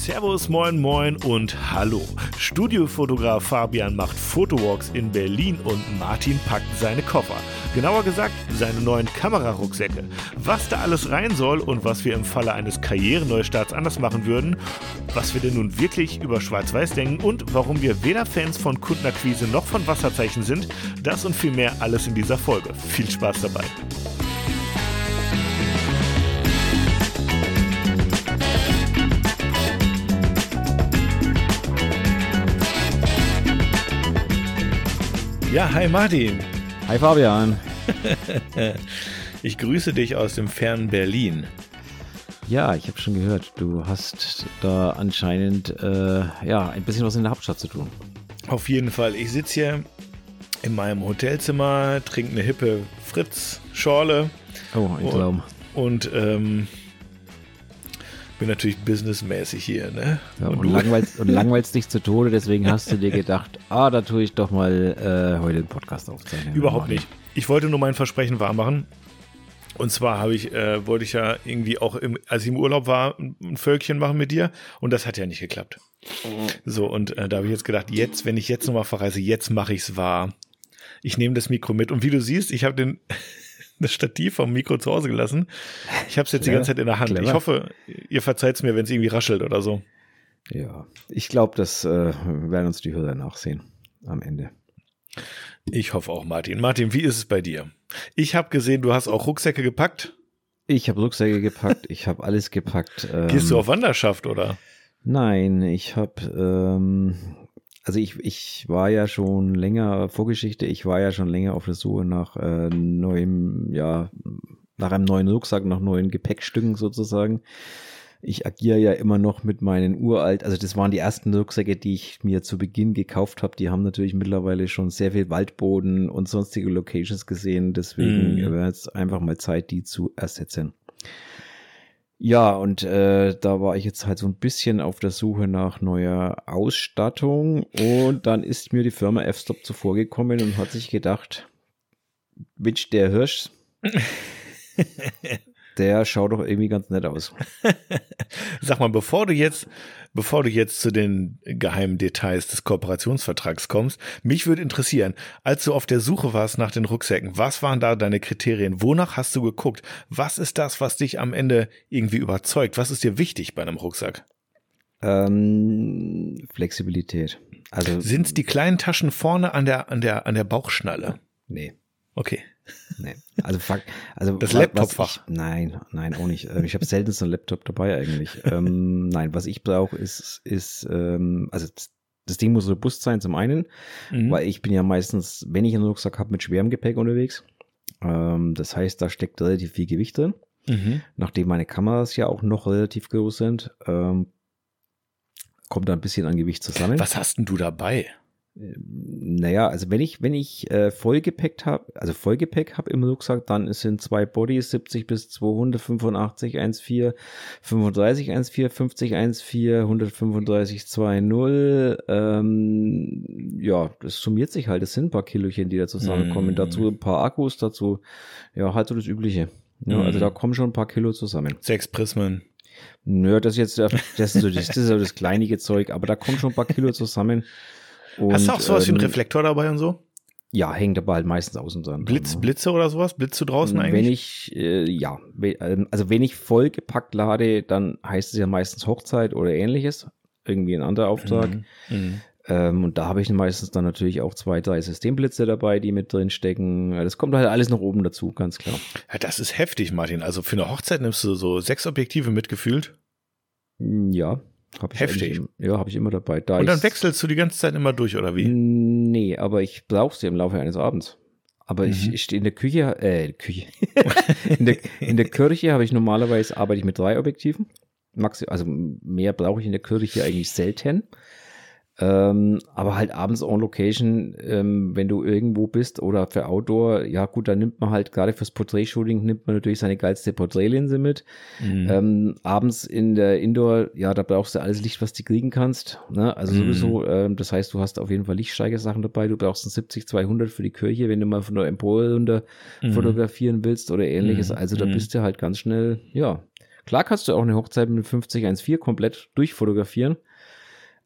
Servus, moin, moin und hallo. Studiofotograf Fabian macht Fotowalks in Berlin und Martin packt seine Koffer. Genauer gesagt, seine neuen Kamerarucksäcke. Was da alles rein soll und was wir im Falle eines Karriereneustarts anders machen würden, was wir denn nun wirklich über Schwarz-Weiß denken und warum wir weder Fans von Kundenakquise noch von Wasserzeichen sind, das und viel mehr alles in dieser Folge. Viel Spaß dabei. Ja, hi Martin. Hi Fabian. ich grüße dich aus dem fernen Berlin. Ja, ich habe schon gehört, du hast da anscheinend äh, ja ein bisschen was in der Hauptstadt zu tun. Auf jeden Fall. Ich sitze hier in meinem Hotelzimmer, trinke eine hippe Fritz-Schorle. Oh, ein Traum. Und, und ähm, bin natürlich businessmäßig hier, ne? Ja, und, und, langweilst, und langweilst dich zu Tode, deswegen hast du dir gedacht, ah, da tue ich doch mal äh, heute den Podcast aufzeichnen. Überhaupt nicht. Ich wollte nur mein Versprechen wahrmachen. Und zwar habe ich, äh, wollte ich ja irgendwie auch, im, als ich im Urlaub war, ein Völkchen machen mit dir. Und das hat ja nicht geklappt. So, und äh, da habe ich jetzt gedacht, jetzt, wenn ich jetzt nochmal verreise, jetzt mache ich es wahr. Ich nehme das Mikro mit. Und wie du siehst, ich habe den das Stativ vom Mikro zu Hause gelassen. Ich habe es jetzt ja, die ganze Zeit in der Hand. Clever. Ich hoffe, ihr verzeiht es mir, wenn es irgendwie raschelt oder so. Ja, ich glaube, das äh, werden uns die Hörer nachsehen am Ende. Ich hoffe auch, Martin. Martin, wie ist es bei dir? Ich habe gesehen, du hast auch Rucksäcke gepackt. Ich habe Rucksäcke gepackt, ich habe alles gepackt. Gehst du ähm, auf Wanderschaft oder? Nein, ich habe ähm, also ich, ich war ja schon länger, Vorgeschichte, ich war ja schon länger auf der Suche nach äh, neuem, ja, nach einem neuen Rucksack, nach neuen Gepäckstücken sozusagen. Ich agiere ja immer noch mit meinen uralt, also das waren die ersten Rucksäcke, die ich mir zu Beginn gekauft habe. Die haben natürlich mittlerweile schon sehr viel Waldboden und sonstige Locations gesehen. Deswegen mm. wäre es einfach mal Zeit, die zu ersetzen. Ja, und äh, da war ich jetzt halt so ein bisschen auf der Suche nach neuer Ausstattung. Und dann ist mir die Firma F-Stop zuvorgekommen und hat sich gedacht, Mensch, der Hirsch, der schaut doch irgendwie ganz nett aus. Sag mal, bevor du jetzt bevor du jetzt zu den geheimen Details des Kooperationsvertrags kommst, mich würde interessieren, als du auf der Suche warst nach den Rucksäcken, was waren da deine Kriterien? Wonach hast du geguckt? Was ist das, was dich am Ende irgendwie überzeugt? Was ist dir wichtig bei einem Rucksack? Ähm, Flexibilität. Also sind es die kleinen Taschen vorne an der an der an der Bauchschnalle? Nee. Okay. Nee. Also, fuck, also das Laptopfach. Nein, nein, auch nicht. Ähm, ich habe selten so ein Laptop dabei eigentlich. ähm, nein, was ich brauche, ist, ist ähm, also das Ding muss robust sein zum einen, mhm. weil ich bin ja meistens, wenn ich einen Rucksack habe, mit schwerem Gepäck unterwegs. Ähm, das heißt, da steckt relativ viel Gewicht drin. Mhm. Nachdem meine Kameras ja auch noch relativ groß sind, ähm, kommt da ein bisschen an Gewicht zusammen. Was hast denn du dabei? Naja, also wenn ich, wenn ich äh, Vollgepäck habe, also Vollgepäck habe im Rucksack, dann sind zwei Bodies 70 bis 200, 85, 1,4, 35, 1,4, 50, 1,4, 135, 2,0. Ähm, ja, das summiert sich halt. Das sind ein paar Kilochen, die da zusammenkommen. Mm. Dazu ein paar Akkus, dazu, ja, halt so das Übliche. Ja, mm. Also da kommen schon ein paar Kilo zusammen. Sechs Prismen. Nö, das ist jetzt das, ist so das, das, ist so das kleinige Zeug, aber da kommen schon ein paar Kilo zusammen. Und, Hast du auch sowas ähm, wie einen Reflektor dabei und so? Ja, hängt aber halt meistens außen dran. Blitz, Blitze oder sowas? Blitze draußen eigentlich? Wenn ich, äh, ja, ähm, also wenn ich vollgepackt lade, dann heißt es ja meistens Hochzeit oder ähnliches. Irgendwie ein anderer Auftrag. Mhm. Mhm. Ähm, und da habe ich meistens dann natürlich auch zwei, drei Systemblitze dabei, die mit drin stecken. Das kommt halt alles nach oben dazu, ganz klar. Ja, das ist heftig, Martin. Also für eine Hochzeit nimmst du so sechs Objektive mitgefühlt? Ja. Hab ich Heftig. Ja, habe ich immer dabei. Da Und dann wechselst du die ganze Zeit immer durch, oder wie? Nee, aber ich brauche sie im Laufe eines Abends. Aber mhm. ich, ich stehe in der Küche, äh, Küche. in, der, in der Kirche habe ich normalerweise arbeite ich mit drei Objektiven. Maxi, also mehr brauche ich in der Kirche eigentlich selten. Ähm, aber halt abends on Location, ähm, wenn du irgendwo bist oder für Outdoor, ja gut, dann nimmt man halt gerade fürs Portrait-Shooting nimmt man natürlich seine geilste Porträtlinse mit. Mhm. Ähm, abends in der Indoor, ja, da brauchst du alles Licht, was du kriegen kannst. Ne? Also mhm. sowieso, ähm, das heißt, du hast auf jeden Fall Lichtsteigersachen dabei. Du brauchst ein 70-200 für die Kirche, wenn du mal von der Empore runter mhm. fotografieren willst oder ähnliches. Mhm. Also da mhm. bist du halt ganz schnell, ja, Klar kannst du auch eine Hochzeit mit 50-1.4 komplett durchfotografieren,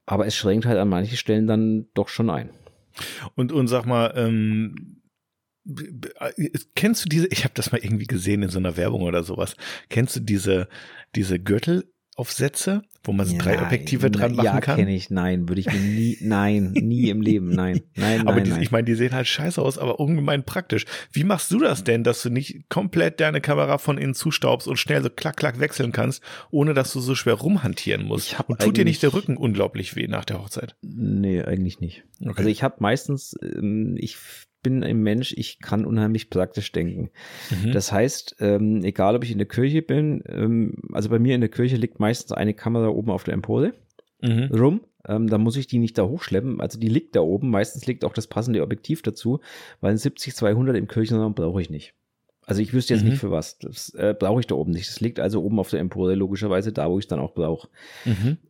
aber es schränkt halt an manchen Stellen dann doch schon ein. Und, und sag mal, ähm, kennst du diese, ich habe das mal irgendwie gesehen in so einer Werbung oder sowas, kennst du diese, diese Gürtelaufsätze? Wo man so ja, drei Objektive dran machen ja, kann. Ja, kenne ich. Nein, würde ich mir nie, nein, nie im Leben, nein, nein, aber nein, die, nein. ich meine, die sehen halt scheiße aus, aber ungemein praktisch. Wie machst du das denn, dass du nicht komplett deine Kamera von innen zustaubst und schnell so klack, klack wechseln kannst, ohne dass du so schwer rumhantieren musst? Und tut dir nicht der Rücken unglaublich weh nach der Hochzeit? Nee, eigentlich nicht. Okay. Also ich habe meistens, ähm, ich bin ein Mensch, ich kann unheimlich praktisch denken. Mhm. Das heißt, ähm, egal ob ich in der Kirche bin, ähm, also bei mir in der Kirche liegt meistens eine Kamera oben auf der Empore mhm. rum. Ähm, da muss ich die nicht da hochschleppen. Also die liegt da oben. Meistens liegt auch das passende Objektiv dazu, weil ein 70-200 im Kirchenraum brauche ich nicht. Also ich wüsste jetzt mhm. nicht für was. Das äh, brauche ich da oben nicht. Das liegt also oben auf der Empore, logischerweise da, wo ich es dann auch brauche.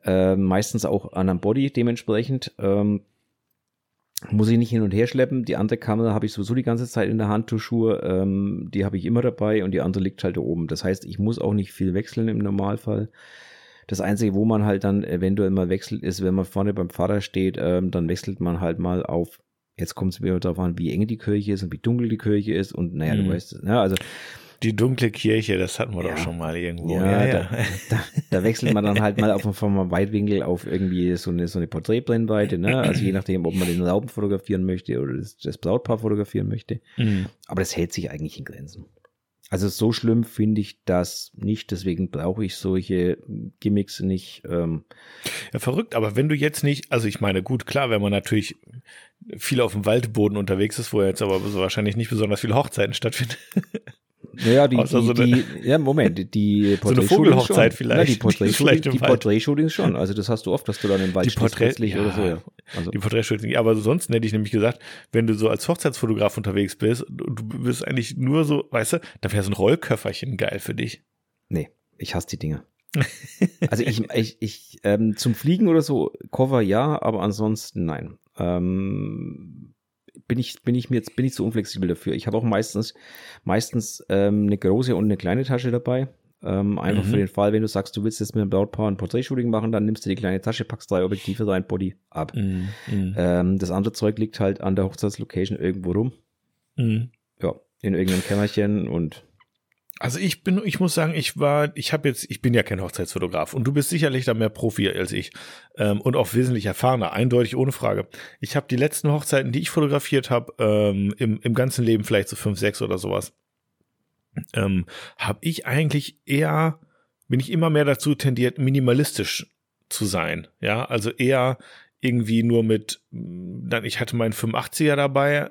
Äh, meistens auch an einem Body dementsprechend. Ähm, muss ich nicht hin und her schleppen. Die andere Kamera habe ich sowieso die ganze Zeit in der Handtuchschuhe. Ähm, die habe ich immer dabei und die andere liegt halt da oben. Das heißt, ich muss auch nicht viel wechseln im Normalfall. Das Einzige, wo man halt dann eventuell mal wechselt, ist, wenn man vorne beim Vater steht, ähm, dann wechselt man halt mal auf. Jetzt kommt es wieder darauf an, wie eng die Kirche ist und wie dunkel die Kirche ist. Und naja, mhm. du weißt es. Ne? Also die dunkle Kirche, das hatten wir ja. doch schon mal irgendwo. Ja, ja. Da, da, da, wechselt man dann halt mal auf, vom Weitwinkel auf irgendwie so eine, so eine Porträtbrennweite, ne? Also je nachdem, ob man den Rauben fotografieren möchte oder das, das Brautpaar fotografieren möchte. Mhm. Aber das hält sich eigentlich in Grenzen. Also so schlimm finde ich das nicht, deswegen brauche ich solche Gimmicks nicht. Ähm. Ja, verrückt, aber wenn du jetzt nicht, also ich meine, gut, klar, wenn man natürlich viel auf dem Waldboden unterwegs ist, wo jetzt aber so wahrscheinlich nicht besonders viele Hochzeiten stattfinden. Naja, die, die, so die, ja, Moment, die so eine Vogelhochzeit schon. vielleicht. Ja, die Porträtshootings Porträt schon. Also das hast du oft, dass du dann im Wald die Porträt, ja, oder so. Ja. Also. Die Porträtshootings. Aber sonst hätte ich nämlich gesagt, wenn du so als Hochzeitsfotograf unterwegs bist, du bist eigentlich nur so, weißt du, dann wäre so ein Rollköfferchen geil für dich. Nee, ich hasse die Dinge. also ich, ich, ich ähm, zum Fliegen oder so, Cover ja, aber ansonsten nein. Ähm, bin ich, bin ich mir jetzt, bin ich zu unflexibel dafür. Ich habe auch meistens, meistens ähm, eine große und eine kleine Tasche dabei. Ähm, einfach mhm. für den Fall, wenn du sagst, du willst jetzt mit einem Brautpaar ein Porträtshooting machen, dann nimmst du die kleine Tasche, packst drei Objektive rein, Body ab. Mhm. mhm. Ähm, das andere Zeug liegt halt an der Hochzeitslocation irgendwo rum. Mhm. Ja, in irgendeinem Kämmerchen und also ich bin, ich muss sagen, ich war, ich habe jetzt, ich bin ja kein Hochzeitsfotograf und du bist sicherlich da mehr Profi als ich ähm, und auch wesentlich erfahrener, eindeutig ohne Frage. Ich habe die letzten Hochzeiten, die ich fotografiert habe, ähm, im, im ganzen Leben vielleicht so fünf, sechs oder sowas, ähm, habe ich eigentlich eher, bin ich immer mehr dazu tendiert, minimalistisch zu sein. Ja, also eher irgendwie nur mit, dann ich hatte meinen 85er dabei,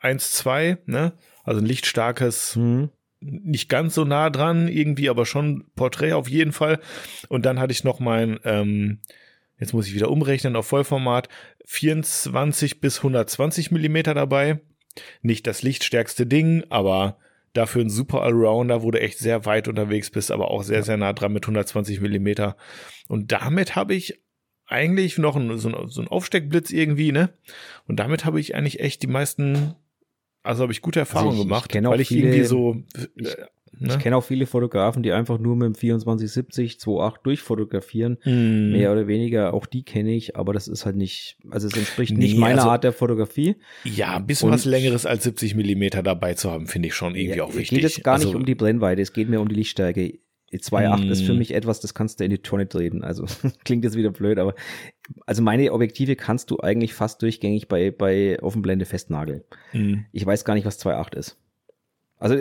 1, 2, ne? Also ein lichtstarkes. Mhm nicht ganz so nah dran, irgendwie, aber schon Porträt auf jeden Fall. Und dann hatte ich noch mein, ähm, jetzt muss ich wieder umrechnen auf Vollformat, 24 bis 120 Millimeter dabei. Nicht das lichtstärkste Ding, aber dafür ein super Allrounder, wo du echt sehr weit unterwegs bist, aber auch sehr, sehr nah dran mit 120 Millimeter. Und damit habe ich eigentlich noch ein, so, ein, so ein Aufsteckblitz irgendwie, ne? Und damit habe ich eigentlich echt die meisten also habe ich gute Erfahrungen also gemacht, ich weil ich viele, irgendwie so. Ich, äh, ne? ich kenne auch viele Fotografen, die einfach nur mit dem 2470 2.8 durchfotografieren. Mm. Mehr oder weniger, auch die kenne ich, aber das ist halt nicht, also es entspricht nee, nicht meiner also, Art der Fotografie. Ja, ein bisschen Und, was längeres als 70 Millimeter dabei zu haben, finde ich schon irgendwie ja, auch wichtig. Es geht jetzt gar also, nicht um die Brennweite, es geht mir um die Lichtstärke. 2.8 mm. ist für mm. mich etwas, das kannst du in die Tonne treten. Also klingt jetzt wieder blöd, aber also meine Objektive kannst du eigentlich fast durchgängig bei, bei Offenblende festnageln. Mhm. Ich weiß gar nicht, was 2.8 ist. Also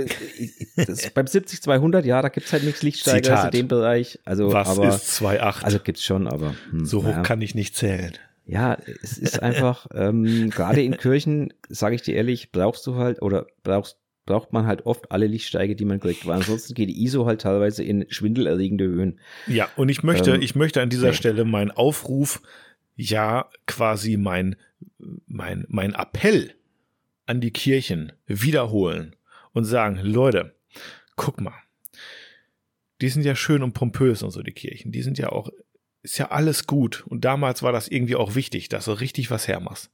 das, beim 70-200, ja, da gibt es halt nichts Lichtsteiger in dem Bereich. Also, was aber, ist 2.8? Also gibt es schon, aber hm, so hoch naja. kann ich nicht zählen. Ja, es ist einfach, ähm, gerade in Kirchen, sage ich dir ehrlich, brauchst du halt oder brauchst braucht man halt oft alle Lichtsteige, die man kriegt, weil ansonsten geht die ISO halt teilweise in schwindelerregende Höhen. Ja, und ich möchte, ähm, ich möchte an dieser ja. Stelle meinen Aufruf, ja, quasi mein, mein, mein Appell an die Kirchen wiederholen und sagen, Leute, guck mal, die sind ja schön und pompös und so, die Kirchen, die sind ja auch, ist ja alles gut und damals war das irgendwie auch wichtig, dass du richtig was hermachst.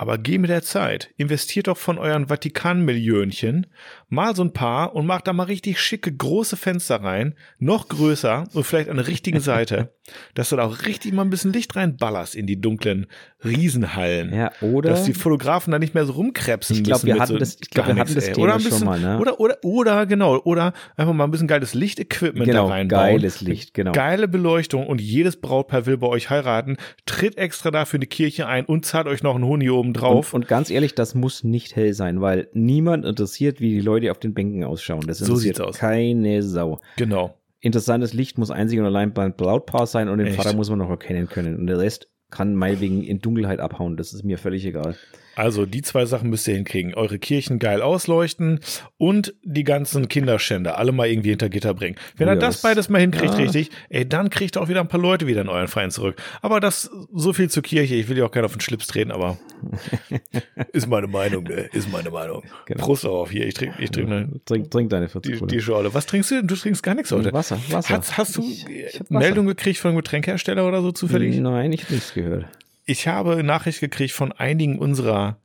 Aber geh mit der Zeit. Investiert doch von euren Vatikan-Millionchen. Mal so ein paar und macht da mal richtig schicke große Fenster rein, noch größer und vielleicht an der richtigen Seite, dass du da auch richtig mal ein bisschen Licht reinballerst in die dunklen Riesenhallen. Ja, oder? Dass die Fotografen da nicht mehr so rumkrebsen ich glaub, müssen. wir hatten so das, ich glaube, wir gar hatten nichts, das ey. Thema oder ein schon bisschen, mal, ne? Oder, oder, oder, genau, oder einfach mal ein bisschen geiles Lichtequipment genau, da reinbauen. geiles Licht, genau. Geile Beleuchtung und jedes Brautpaar will bei euch heiraten, tritt extra dafür eine Kirche ein und zahlt euch noch einen Honig oben drauf. Und, und ganz ehrlich, das muss nicht hell sein, weil niemand interessiert, wie die Leute auf den Bänken ausschauen. Das So interessiert sieht's aus. keine Sau. genau. Interessantes Licht muss einzig und allein beim Brautpaar sein und den Echt? Vater muss man noch erkennen können. Und der Rest kann meinetwegen in Dunkelheit abhauen. Das ist mir völlig egal. Also die zwei Sachen müsst ihr hinkriegen. Eure Kirchen geil ausleuchten und die ganzen Kinderschänder alle mal irgendwie hinter Gitter bringen. Wenn Ja, er das beides mal hinkriegt, ja. richtig, ey, dann kriegt ihr auch wieder ein paar Leute wieder in euren Verein zurück. Aber das so viel zur Kirche. Ich will ja auch keiner auf den Schlips treten, aber ist meine Meinung, ne? Ist meine Meinung. Genau. Prost darauf hier. Ich trinke ich trink, ne, Trink, trink deine 40 die, die Schorle. Was trinkst du denn? Du trinkst gar nichts heute. Wasser, Wasser. Hast, hast du Ich- ich. Meldung gekriegt von einem Getränkehersteller oder so zufällig? Nein, ich habe nichts gehört. Ich habe Nachricht gekriegt von einigen unserer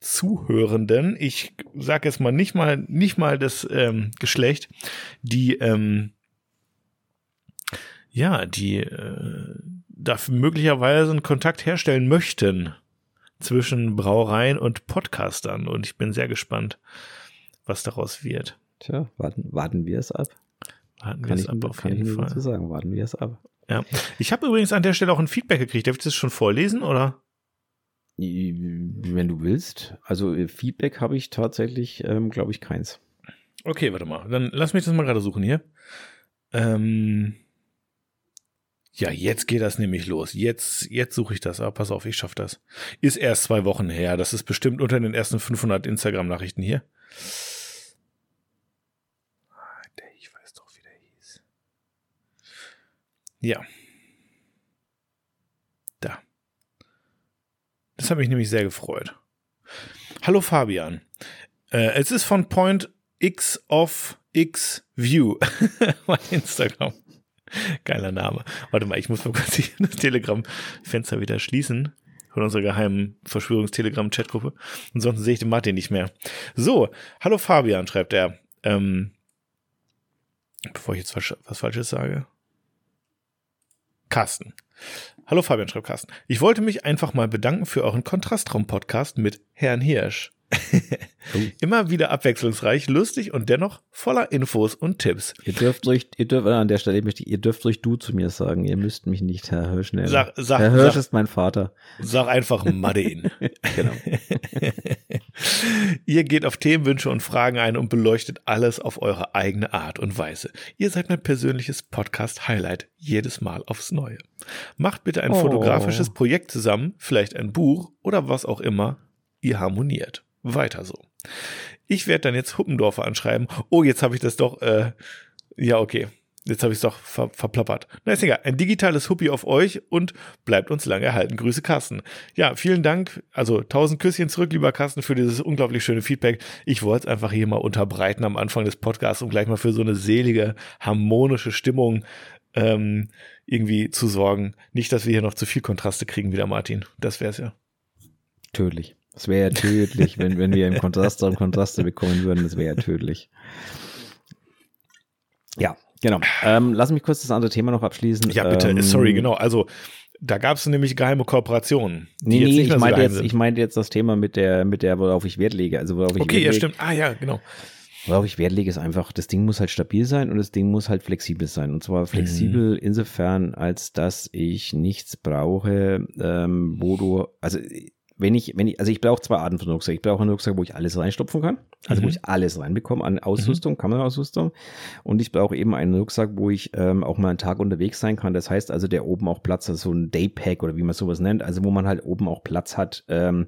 Zuhörenden. Ich sage jetzt mal nicht mal nicht mal das ähm, Geschlecht, die ähm, ja, die äh, dafür möglicherweise einen Kontakt herstellen möchten zwischen Brauereien und Podcastern. Und ich bin sehr gespannt, was daraus wird. Tja, warten, warten wir es ab. Warten wir Kann es ich, ab auf jeden Fall. sagen. Warten wir es ab. Ja. Ich habe übrigens an der Stelle auch ein Feedback gekriegt. Darf ich das schon vorlesen oder? Wenn du willst. Also äh, Feedback habe ich tatsächlich, ähm, glaube ich, keins. Okay, warte mal. Dann lass mich das mal gerade suchen hier. Ähm ja, jetzt geht das nämlich los. Jetzt, jetzt suche ich das. Aber pass auf, ich schaffe das. Ist erst zwei Wochen her. Das ist bestimmt unter den ersten 500 Instagram-Nachrichten hier. Ah, der- Ich weiß doch, wie der hieß. Ja. Da. Das hat mich nämlich sehr gefreut. Hallo Fabian. Äh, es ist von Point X of X View bei Instagram. Geiler Name. Warte mal, ich muss mal kurz das Telegram-Fenster wieder schließen von unserer geheimen Verschwörungstelegram-Chatgruppe. Ansonsten sehe ich den Martin nicht mehr. So, hallo Fabian, schreibt er. Ähm, bevor ich jetzt was, was Falsches sage. Carsten. Hallo Fabian, schreibt Carsten. Ich wollte mich einfach mal bedanken für euren Kontrastraum-Podcast mit Herrn Hirsch. Immer wieder abwechslungsreich, lustig und dennoch voller Infos und Tipps. Ihr dürft euch, ihr dürft an der Stelle möchte ich, ihr dürft euch du zu mir sagen. Ihr müsst mich nicht Herr Hirsch nennen. Sag, sag, Herr Hirsch sag, ist mein Vater. sag einfach Madin. Genau. Ihr geht auf Themenwünsche und Fragen ein und beleuchtet alles auf eure eigene Art und Weise. Ihr seid mein persönliches Podcast-Highlight jedes Mal aufs Neue. Macht bitte ein Oh. fotografisches Projekt zusammen, vielleicht ein Buch oder was auch immer. Ihr harmoniert. Weiter so. Ich werde dann jetzt Huppendorfer anschreiben. Oh, jetzt habe ich das doch. Äh, ja, okay. Jetzt habe ich es doch ver verplappert. Na, ist egal. Ein digitales Huppi auf euch und bleibt uns lange erhalten. Grüße, Carsten. Ja, vielen Dank. Also tausend Küsschen zurück, lieber Carsten, für dieses unglaublich schöne Feedback. Ich wollte es einfach hier mal unterbreiten am Anfang des Podcasts, um gleich mal für so eine selige, harmonische Stimmung ähm, irgendwie zu sorgen. Nicht, dass wir hier noch zu viel Kontraste kriegen wieder, Martin. Das wär's ja. Tödlich. Das wäre ja tödlich, wenn, wenn wir im Kontrast und Kontraste bekommen würden. Das wäre ja tödlich. Ja, genau. Ähm, lass mich kurz das andere Thema noch abschließen. Ja, bitte, Ähm, sorry, genau. Also, da gab es nämlich geheime Kooperationen. Nee, nee, ich meinte jetzt, ich meinte jetzt das Thema mit der, mit der, worauf ich Wert lege. Also worauf ich Okay, Wert ja, lege, stimmt. Ah, ja, genau. Worauf ich Wert lege, ist einfach, das Ding muss halt stabil sein und das Ding muss halt flexibel sein. Und zwar flexibel Mhm. insofern, als dass ich nichts brauche, ähm, wo du, also wenn ich, wenn ich, also ich brauche zwei Arten von Rucksack. Ich brauche einen Rucksack, wo ich alles reinstopfen kann, also Mhm. wo ich alles reinbekomme an Ausrüstung, Kameraausrüstung. Und ich brauche eben einen Rucksack, wo ich ähm, auch mal einen Tag unterwegs sein kann. Das heißt also, der oben auch Platz hat, so ein Daypack oder wie man sowas nennt, also wo man halt oben auch Platz hat, ähm,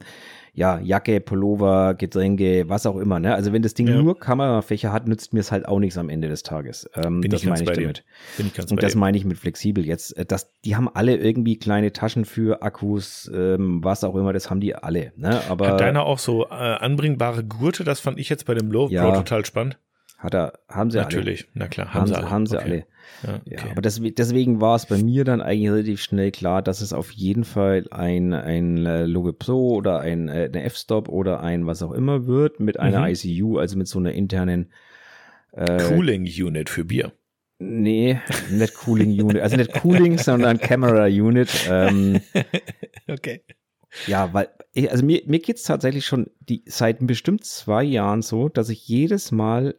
ja, Jacke, Pullover, Getränke, was auch immer. Ne? Also wenn das Ding Ja. nur Kamerafächer hat, nützt mir es halt auch nichts am Ende des Tages. Ähm, das meine ich damit. Bin ich Und das meine ich mit flexibel jetzt. Äh, Das, die haben alle irgendwie kleine Taschen für Akkus, ähm, was auch immer, das haben die alle. Ne? Aber Hat deiner auch so äh, anbringbare Gurte? Das fand ich jetzt bei dem Low Ja. Pro total spannend. Hat er, haben sie Natürlich, alle. na klar, haben, haben sie alle. Haben sie okay. alle. Ja, okay. ja, aber das, deswegen war es bei mir dann eigentlich relativ schnell klar, dass es auf jeden Fall ein, ein äh, Logo Pro oder ein, äh, eine F-Stop oder ein was auch immer wird mit einer mhm. ICU, also mit so einer internen äh, Cooling Unit für Bier. Nee, nicht Cooling Unit. Also nicht Cooling, sondern Camera Unit. Ähm, okay. Ja, weil, also mir, mir geht es tatsächlich schon die, seit bestimmt zwei Jahren so, dass ich jedes Mal,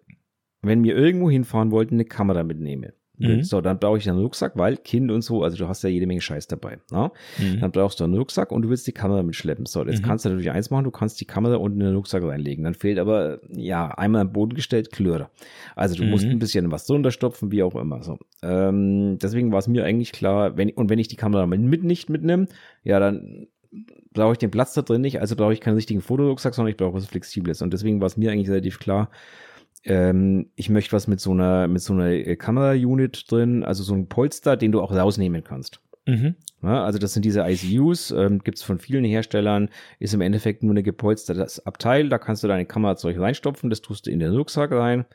wenn wir irgendwo hinfahren wollten, eine Kamera mitnehme. Mhm. So, dann brauche ich einen Rucksack, weil Kind und so, also du hast ja jede Menge Scheiß dabei. Ne? Mhm. Dann brauchst du einen Rucksack und du willst die Kamera mitschleppen. So, jetzt mhm. kannst du natürlich eins machen, du kannst die Kamera unten in den Rucksack reinlegen. Dann fehlt aber, ja, einmal am Boden gestellt, Klöre. Also du musst mhm. ein bisschen was drunter stopfen, wie auch immer. So. Ähm, deswegen war es mir eigentlich klar, wenn, und wenn ich die Kamera mit nicht mitnehme, ja, dann brauche ich den Platz da drin nicht, also brauche ich keinen richtigen Fotorucksack, sondern ich brauche was Flexibles. Und deswegen war es mir eigentlich relativ klar, ähm, ich möchte was mit so einer, mit so einer äh, Kamera-Unit drin, also so ein Polster, den du auch rausnehmen kannst. Mhm. Ja, also das sind diese ICUs, ähm, gibt es von vielen Herstellern, ist im Endeffekt nur eine gepolstertes Abteil, da kannst du deine Kamerazeug reinstopfen, das tust du in den Rucksack rein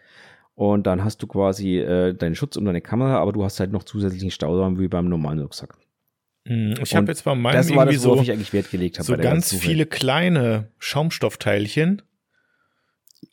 und dann hast du quasi äh, deinen Schutz um deine Kamera, aber du hast halt noch zusätzlichen Stauraum wie beim normalen Rucksack. Mhm, ich habe jetzt bei meinem das war das, worauf so, ich eigentlich Wert gelegt habe. So ganz viele kleine Schaumstoffteilchen,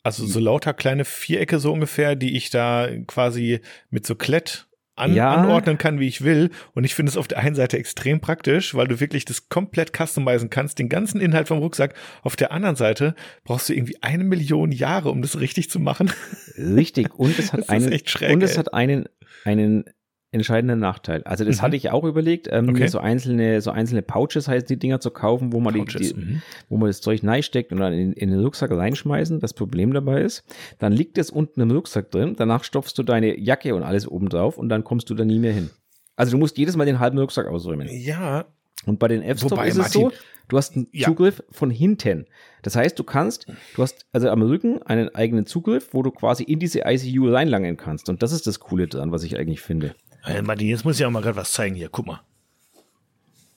also so lauter kleine Vierecke so ungefähr, die ich da quasi mit so Klett an, ja. anordnen kann, wie ich will. Und ich finde es auf der einen Seite extrem praktisch, weil du wirklich das komplett customizen kannst, den ganzen Inhalt vom Rucksack. Auf der anderen Seite brauchst du irgendwie eine Million Jahre, um das richtig zu machen. Richtig. Und es hat einen, schräg, und es hat einen, einen entscheidender Nachteil. Also das mhm. hatte ich auch überlegt, ähm, okay. so einzelne, so einzelne Pouches heißt die Dinger zu kaufen, wo man Pouches, die, die mhm. wo man das Zeug steckt und dann in, in, den Rucksack reinschmeißen. Das Problem dabei ist, dann liegt es unten im Rucksack drin, danach stopfst du deine Jacke und alles oben drauf und dann kommst du da nie mehr hin. Also du musst jedes Mal den halben Rucksack ausräumen. Ja. Und bei den F-Stop ist es so, du hast einen ja. Zugriff von hinten. Das heißt, du kannst, du hast also am Rücken einen eigenen Zugriff, wo du quasi in diese ICU reinlangen kannst. Und das ist das Coole dran, was ich eigentlich finde. Hey Martin, jetzt muss ich auch mal gerade was zeigen hier. Guck mal.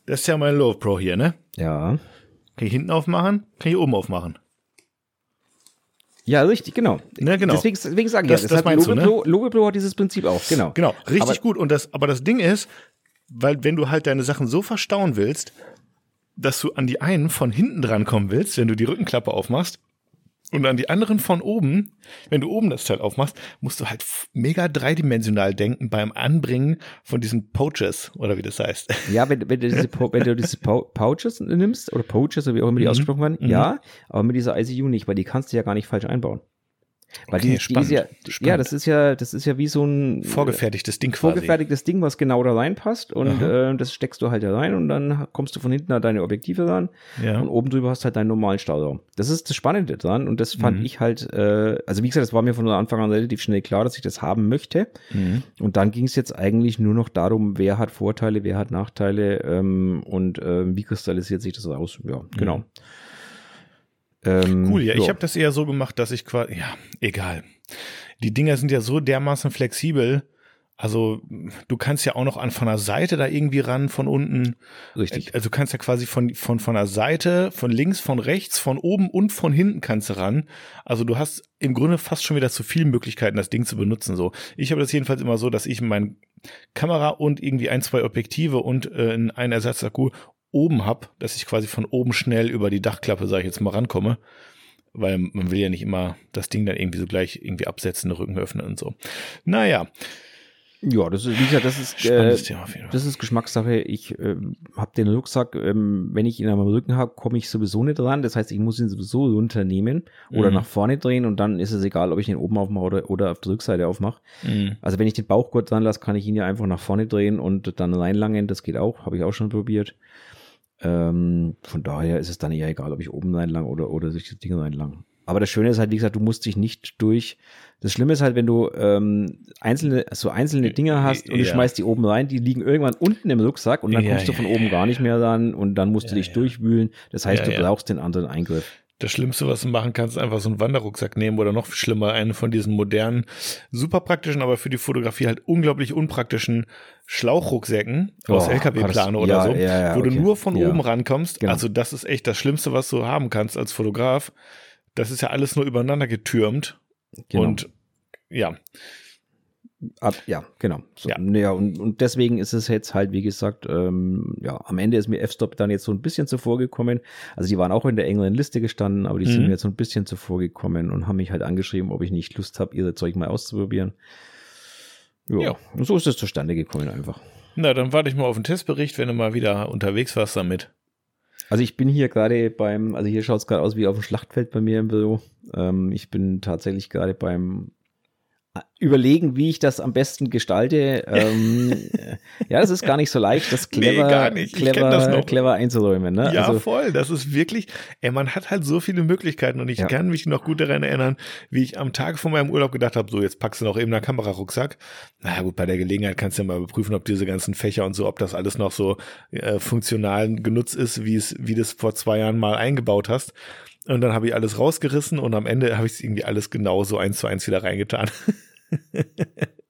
Das ist ja mein Love Pro hier, ne? Ja. Kann ich hinten aufmachen? Kann ich oben aufmachen? Ja, richtig, genau. Ne, genau. Deswegen, deswegen sagen das, ja, das, das meinst Logo, du, ne? Logo Pro hat dieses Prinzip auch, genau. Genau, richtig aber, gut. Und das, aber das Ding ist, weil wenn du halt deine Sachen so verstauen willst, dass du an die einen von hinten dran kommen willst, wenn du die Rückenklappe aufmachst, und an die anderen von oben, wenn du oben das Teil aufmachst, musst du halt mega dreidimensional denken beim Anbringen von diesen Pouches oder wie das heißt. Ja, wenn, wenn du diese, wenn du diese Pouches nimmst oder Pouches, oder wie auch immer die mhm. ausgesprochen werden, mhm. ja, aber mit dieser ICU nicht, weil die kannst du ja gar nicht falsch einbauen. Weil okay, die, spannend, die ist ja, spannend. ja, das ist ja, das ist ja wie so ein vorgefertigtes Ding quasi. Vorgefertigtes Ding, was genau da reinpasst und äh, das steckst du halt da rein und dann kommst du von hinten an deine Objektive ran ja. und oben drüber hast halt deinen normalen Stauraum. Das ist das Spannende dran und das fand mhm. ich halt, äh, also wie gesagt, das war mir von Anfang an relativ schnell klar, dass ich das haben möchte. Mhm. Und dann ging es jetzt eigentlich nur noch darum, wer hat Vorteile, wer hat Nachteile ähm, und äh, wie kristallisiert sich das aus. Ja, genau. Mhm. Ähm, cool, ja, so. ich habe das eher so gemacht, dass ich quasi, ja, egal. Die Dinger sind ja so dermaßen flexibel. Also du kannst ja auch noch an von der Seite da irgendwie ran, von unten. Richtig. Also du kannst ja quasi von, von, von der Seite, von links, von rechts, von oben und von hinten kannst du ran. Also du hast im Grunde fast schon wieder zu viele Möglichkeiten, das Ding zu benutzen. So, ich habe das jedenfalls immer so, dass ich mein Kamera und irgendwie ein, zwei Objektive und äh, einen Ersatzakku oben habe, dass ich quasi von oben schnell über die Dachklappe, sage ich jetzt mal, rankomme. Weil man will ja nicht immer das Ding dann irgendwie so gleich irgendwie absetzen, den Rücken öffnen und so. Naja. Ja, das ist, wie gesagt, das ist, äh, das ist Geschmackssache. Ich äh, habe den Rucksack, ähm, wenn ich ihn am Rücken habe, komme ich sowieso nicht dran. Das heißt, ich muss ihn sowieso runternehmen oder mhm. nach vorne drehen und dann ist es egal, ob ich ihn oben aufmache oder, oder auf der Rückseite aufmache. Mhm. Also wenn ich den Bauchgurt dran lasse, kann ich ihn ja einfach nach vorne drehen und dann reinlangen. Das geht auch, habe ich auch schon probiert. Ähm, von daher ist es dann eher egal, ob ich oben reinlang oder, oder durch das Ding reinlang. Aber das Schöne ist halt, wie gesagt, du musst dich nicht durch. Das Schlimme ist halt, wenn du ähm, einzelne, so einzelne Dinge hast und ja. du schmeißt die oben rein, die liegen irgendwann unten im Rucksack und dann ja, kommst du von ja, oben gar nicht mehr ran und dann musst du dich durchwühlen. Das heißt, du brauchst den anderen Eingriff. Das Schlimmste, was du machen kannst, ist einfach so einen Wanderrucksack nehmen oder noch schlimmer, einen von diesen modernen, super praktischen, aber für die Fotografie halt unglaublich unpraktischen Schlauchrucksäcken oh, aus LKW-Plane oder ja, so, ja, ja, wo okay. du nur von oben rankommst. Genau. Also das ist echt das Schlimmste, was du haben kannst als Fotograf. Das ist ja alles nur übereinander getürmt. Genau. Und ja. Ab, ja, genau. So, ja. ja und, und deswegen ist es jetzt halt, wie gesagt, ähm, ja, am Ende ist mir F-Stop dann jetzt so ein bisschen zuvor gekommen. Also die waren auch in der engeren Liste gestanden, aber die mhm. sind mir jetzt so ein bisschen zuvor gekommen und haben mich halt angeschrieben, ob ich nicht Lust habe, ihre Zeug mal auszuprobieren. Ja, ja. Und so ist es zustande gekommen einfach. Na, dann warte ich mal auf den Testbericht, wenn du mal wieder unterwegs warst damit. Also ich bin hier gerade beim, also hier schaut es gerade aus wie auf dem Schlachtfeld bei mir im Büro. Ähm, ich bin tatsächlich gerade beim überlegen, wie ich das am besten gestalte. Ähm, ja, das ist gar nicht so leicht, das clever, nee, clever, das clever einzuräumen. Ne? Ja, also, voll. Das ist wirklich, ey, man hat halt so viele Möglichkeiten und ich ja. kann mich noch gut daran erinnern, wie ich am Tag vor meinem Urlaub gedacht habe, so jetzt packst du noch eben einen Kamerarucksack. Na gut, bei der Gelegenheit kannst du ja mal überprüfen, ob diese ganzen Fächer und so, ob das alles noch so äh, funktional genutzt ist, wie es, wie du es vor zwei Jahren mal eingebaut hast. Und dann habe ich alles rausgerissen und am Ende habe ich es irgendwie alles genauso eins zu eins wieder reingetan.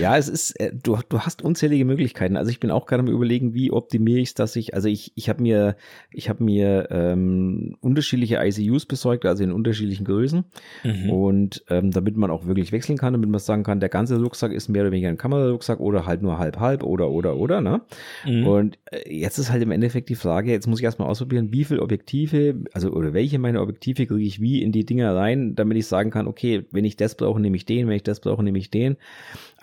Ja, es ist, äh, du, du hast unzählige Möglichkeiten. Also ich bin auch gerade am überlegen, wie optimiere ich es, dass ich, also ich, ich habe mir, ich habe mir ähm, unterschiedliche ICUs besorgt, also in unterschiedlichen Größen. Mhm. Und ähm, damit man auch wirklich wechseln kann, damit man sagen kann, der ganze Rucksack ist mehr oder weniger ein Kamerarucksack oder halt nur halb halb oder oder oder, ne? Mhm. Und äh, jetzt ist halt im Endeffekt die Frage, jetzt muss ich erstmal ausprobieren, wie viel Objektive, also oder welche meine Objektive kriege ich wie in die Dinger rein, damit ich sagen kann, okay, wenn ich das brauche, nehme ich den, wenn ich das brauche, nehme ich den.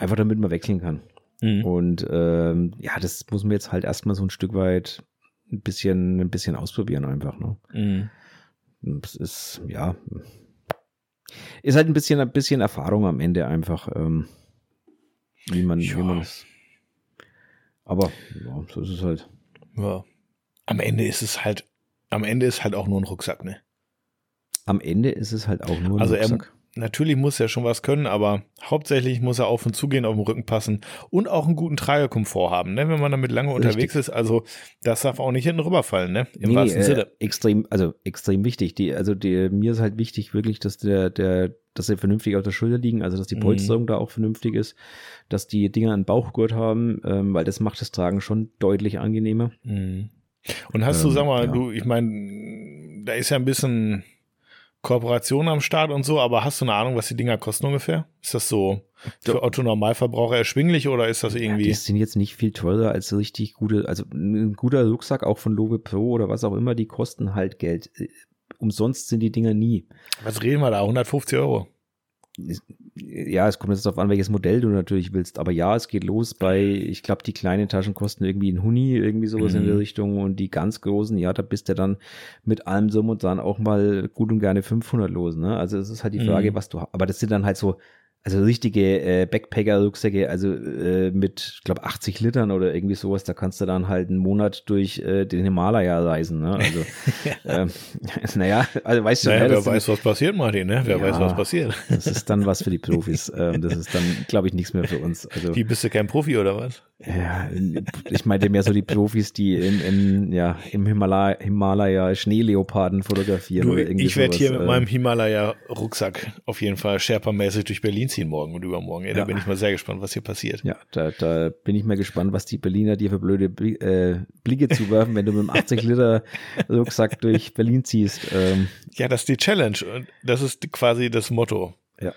Einfach damit man wechseln kann. Mhm. Und ähm, ja, das muss man jetzt halt erstmal so ein Stück weit ein bisschen, ein bisschen ausprobieren einfach. Ne? Mhm. Das ist, ja, ist halt ein bisschen, ein bisschen Erfahrung am Ende einfach, ähm, wie man, ja. wie man es. Aber ja, so ist es halt. Ja. Am Ende ist es halt, am Ende ist halt auch nur ein Rucksack, ne? Am Ende ist es halt auch nur ein also Rucksack. Natürlich muss er schon was können, aber hauptsächlich muss er auf und zugehen, auf dem Rücken passen und auch einen guten Tragekomfort haben, ne? wenn man damit lange Richtig. unterwegs ist. Also das darf auch nicht hinten rüberfallen, ne? Im nee, wahrsten äh, Sinne. Extrem, also extrem wichtig. Die, also die, mir ist halt wichtig wirklich, dass der, der, dass sie vernünftig auf der Schulter liegen, also dass die mhm. Polsterung mhm. da auch vernünftig ist, dass die Dinger einen Bauchgurt haben, ähm, weil das macht das Tragen schon deutlich angenehmer. Mhm. Und hast ähm, du, sag mal, ja. du, ich meine, da ist ja ein bisschen Kooperation am Start und so, aber hast du eine Ahnung, was die Dinger kosten ungefähr? Ist das so für Otto Normalverbraucher erschwinglich oder ist das irgendwie? Ja, die sind jetzt nicht viel teurer als richtig gute, also ein guter Rucksack auch von Lowe Pro oder was auch immer, die kosten halt Geld. Umsonst sind die Dinger nie. Was reden wir da? 150 Euro? Ja, es kommt jetzt darauf an, welches Modell du natürlich willst. Aber ja, es geht los bei, ich glaube, die kleinen Taschen kosten irgendwie ein Huni, irgendwie sowas mhm. in der mhm. Richtung. Und die ganz großen, ja, da bist du dann mit allem so und dann auch mal gut und gerne 500 los. Ne? Also es ist halt die Frage, mhm. was du, aber das sind dann halt so also richtige äh, Backpacker-Rucksäcke, also äh, mit, ich glaube, 80 Litern oder irgendwie sowas, da kannst du dann halt einen Monat durch äh, den Himalaya reisen. Ne? Also, ähm, naja, also weißt du naja, ne, Wer weiß, was passiert, Martin, ne? Wer ja, weiß, was passiert. Das ist dann was für die Profis. ähm, das ist dann, glaube ich, nichts mehr für uns. Also, Wie bist du kein Profi oder was? Ja, ich meinte mehr so die Profis, die in, in, ja, im Himalaya, Himalaya Schneeleoparden fotografieren. Du, oder irgendwie ich werde hier mit äh, meinem Himalaya-Rucksack auf jeden Fall Sherpa-mäßig durch Berlin ziehen morgen und übermorgen. Ja, da bin ich mal sehr gespannt, was hier passiert. Ja, da, da bin ich mal gespannt, was die Berliner dir für blöde äh, Blicke zuwerfen, wenn du mit einem 80 Liter Rucksack durch Berlin ziehst. Ähm. Ja, das ist die Challenge und das ist quasi das Motto. Ja.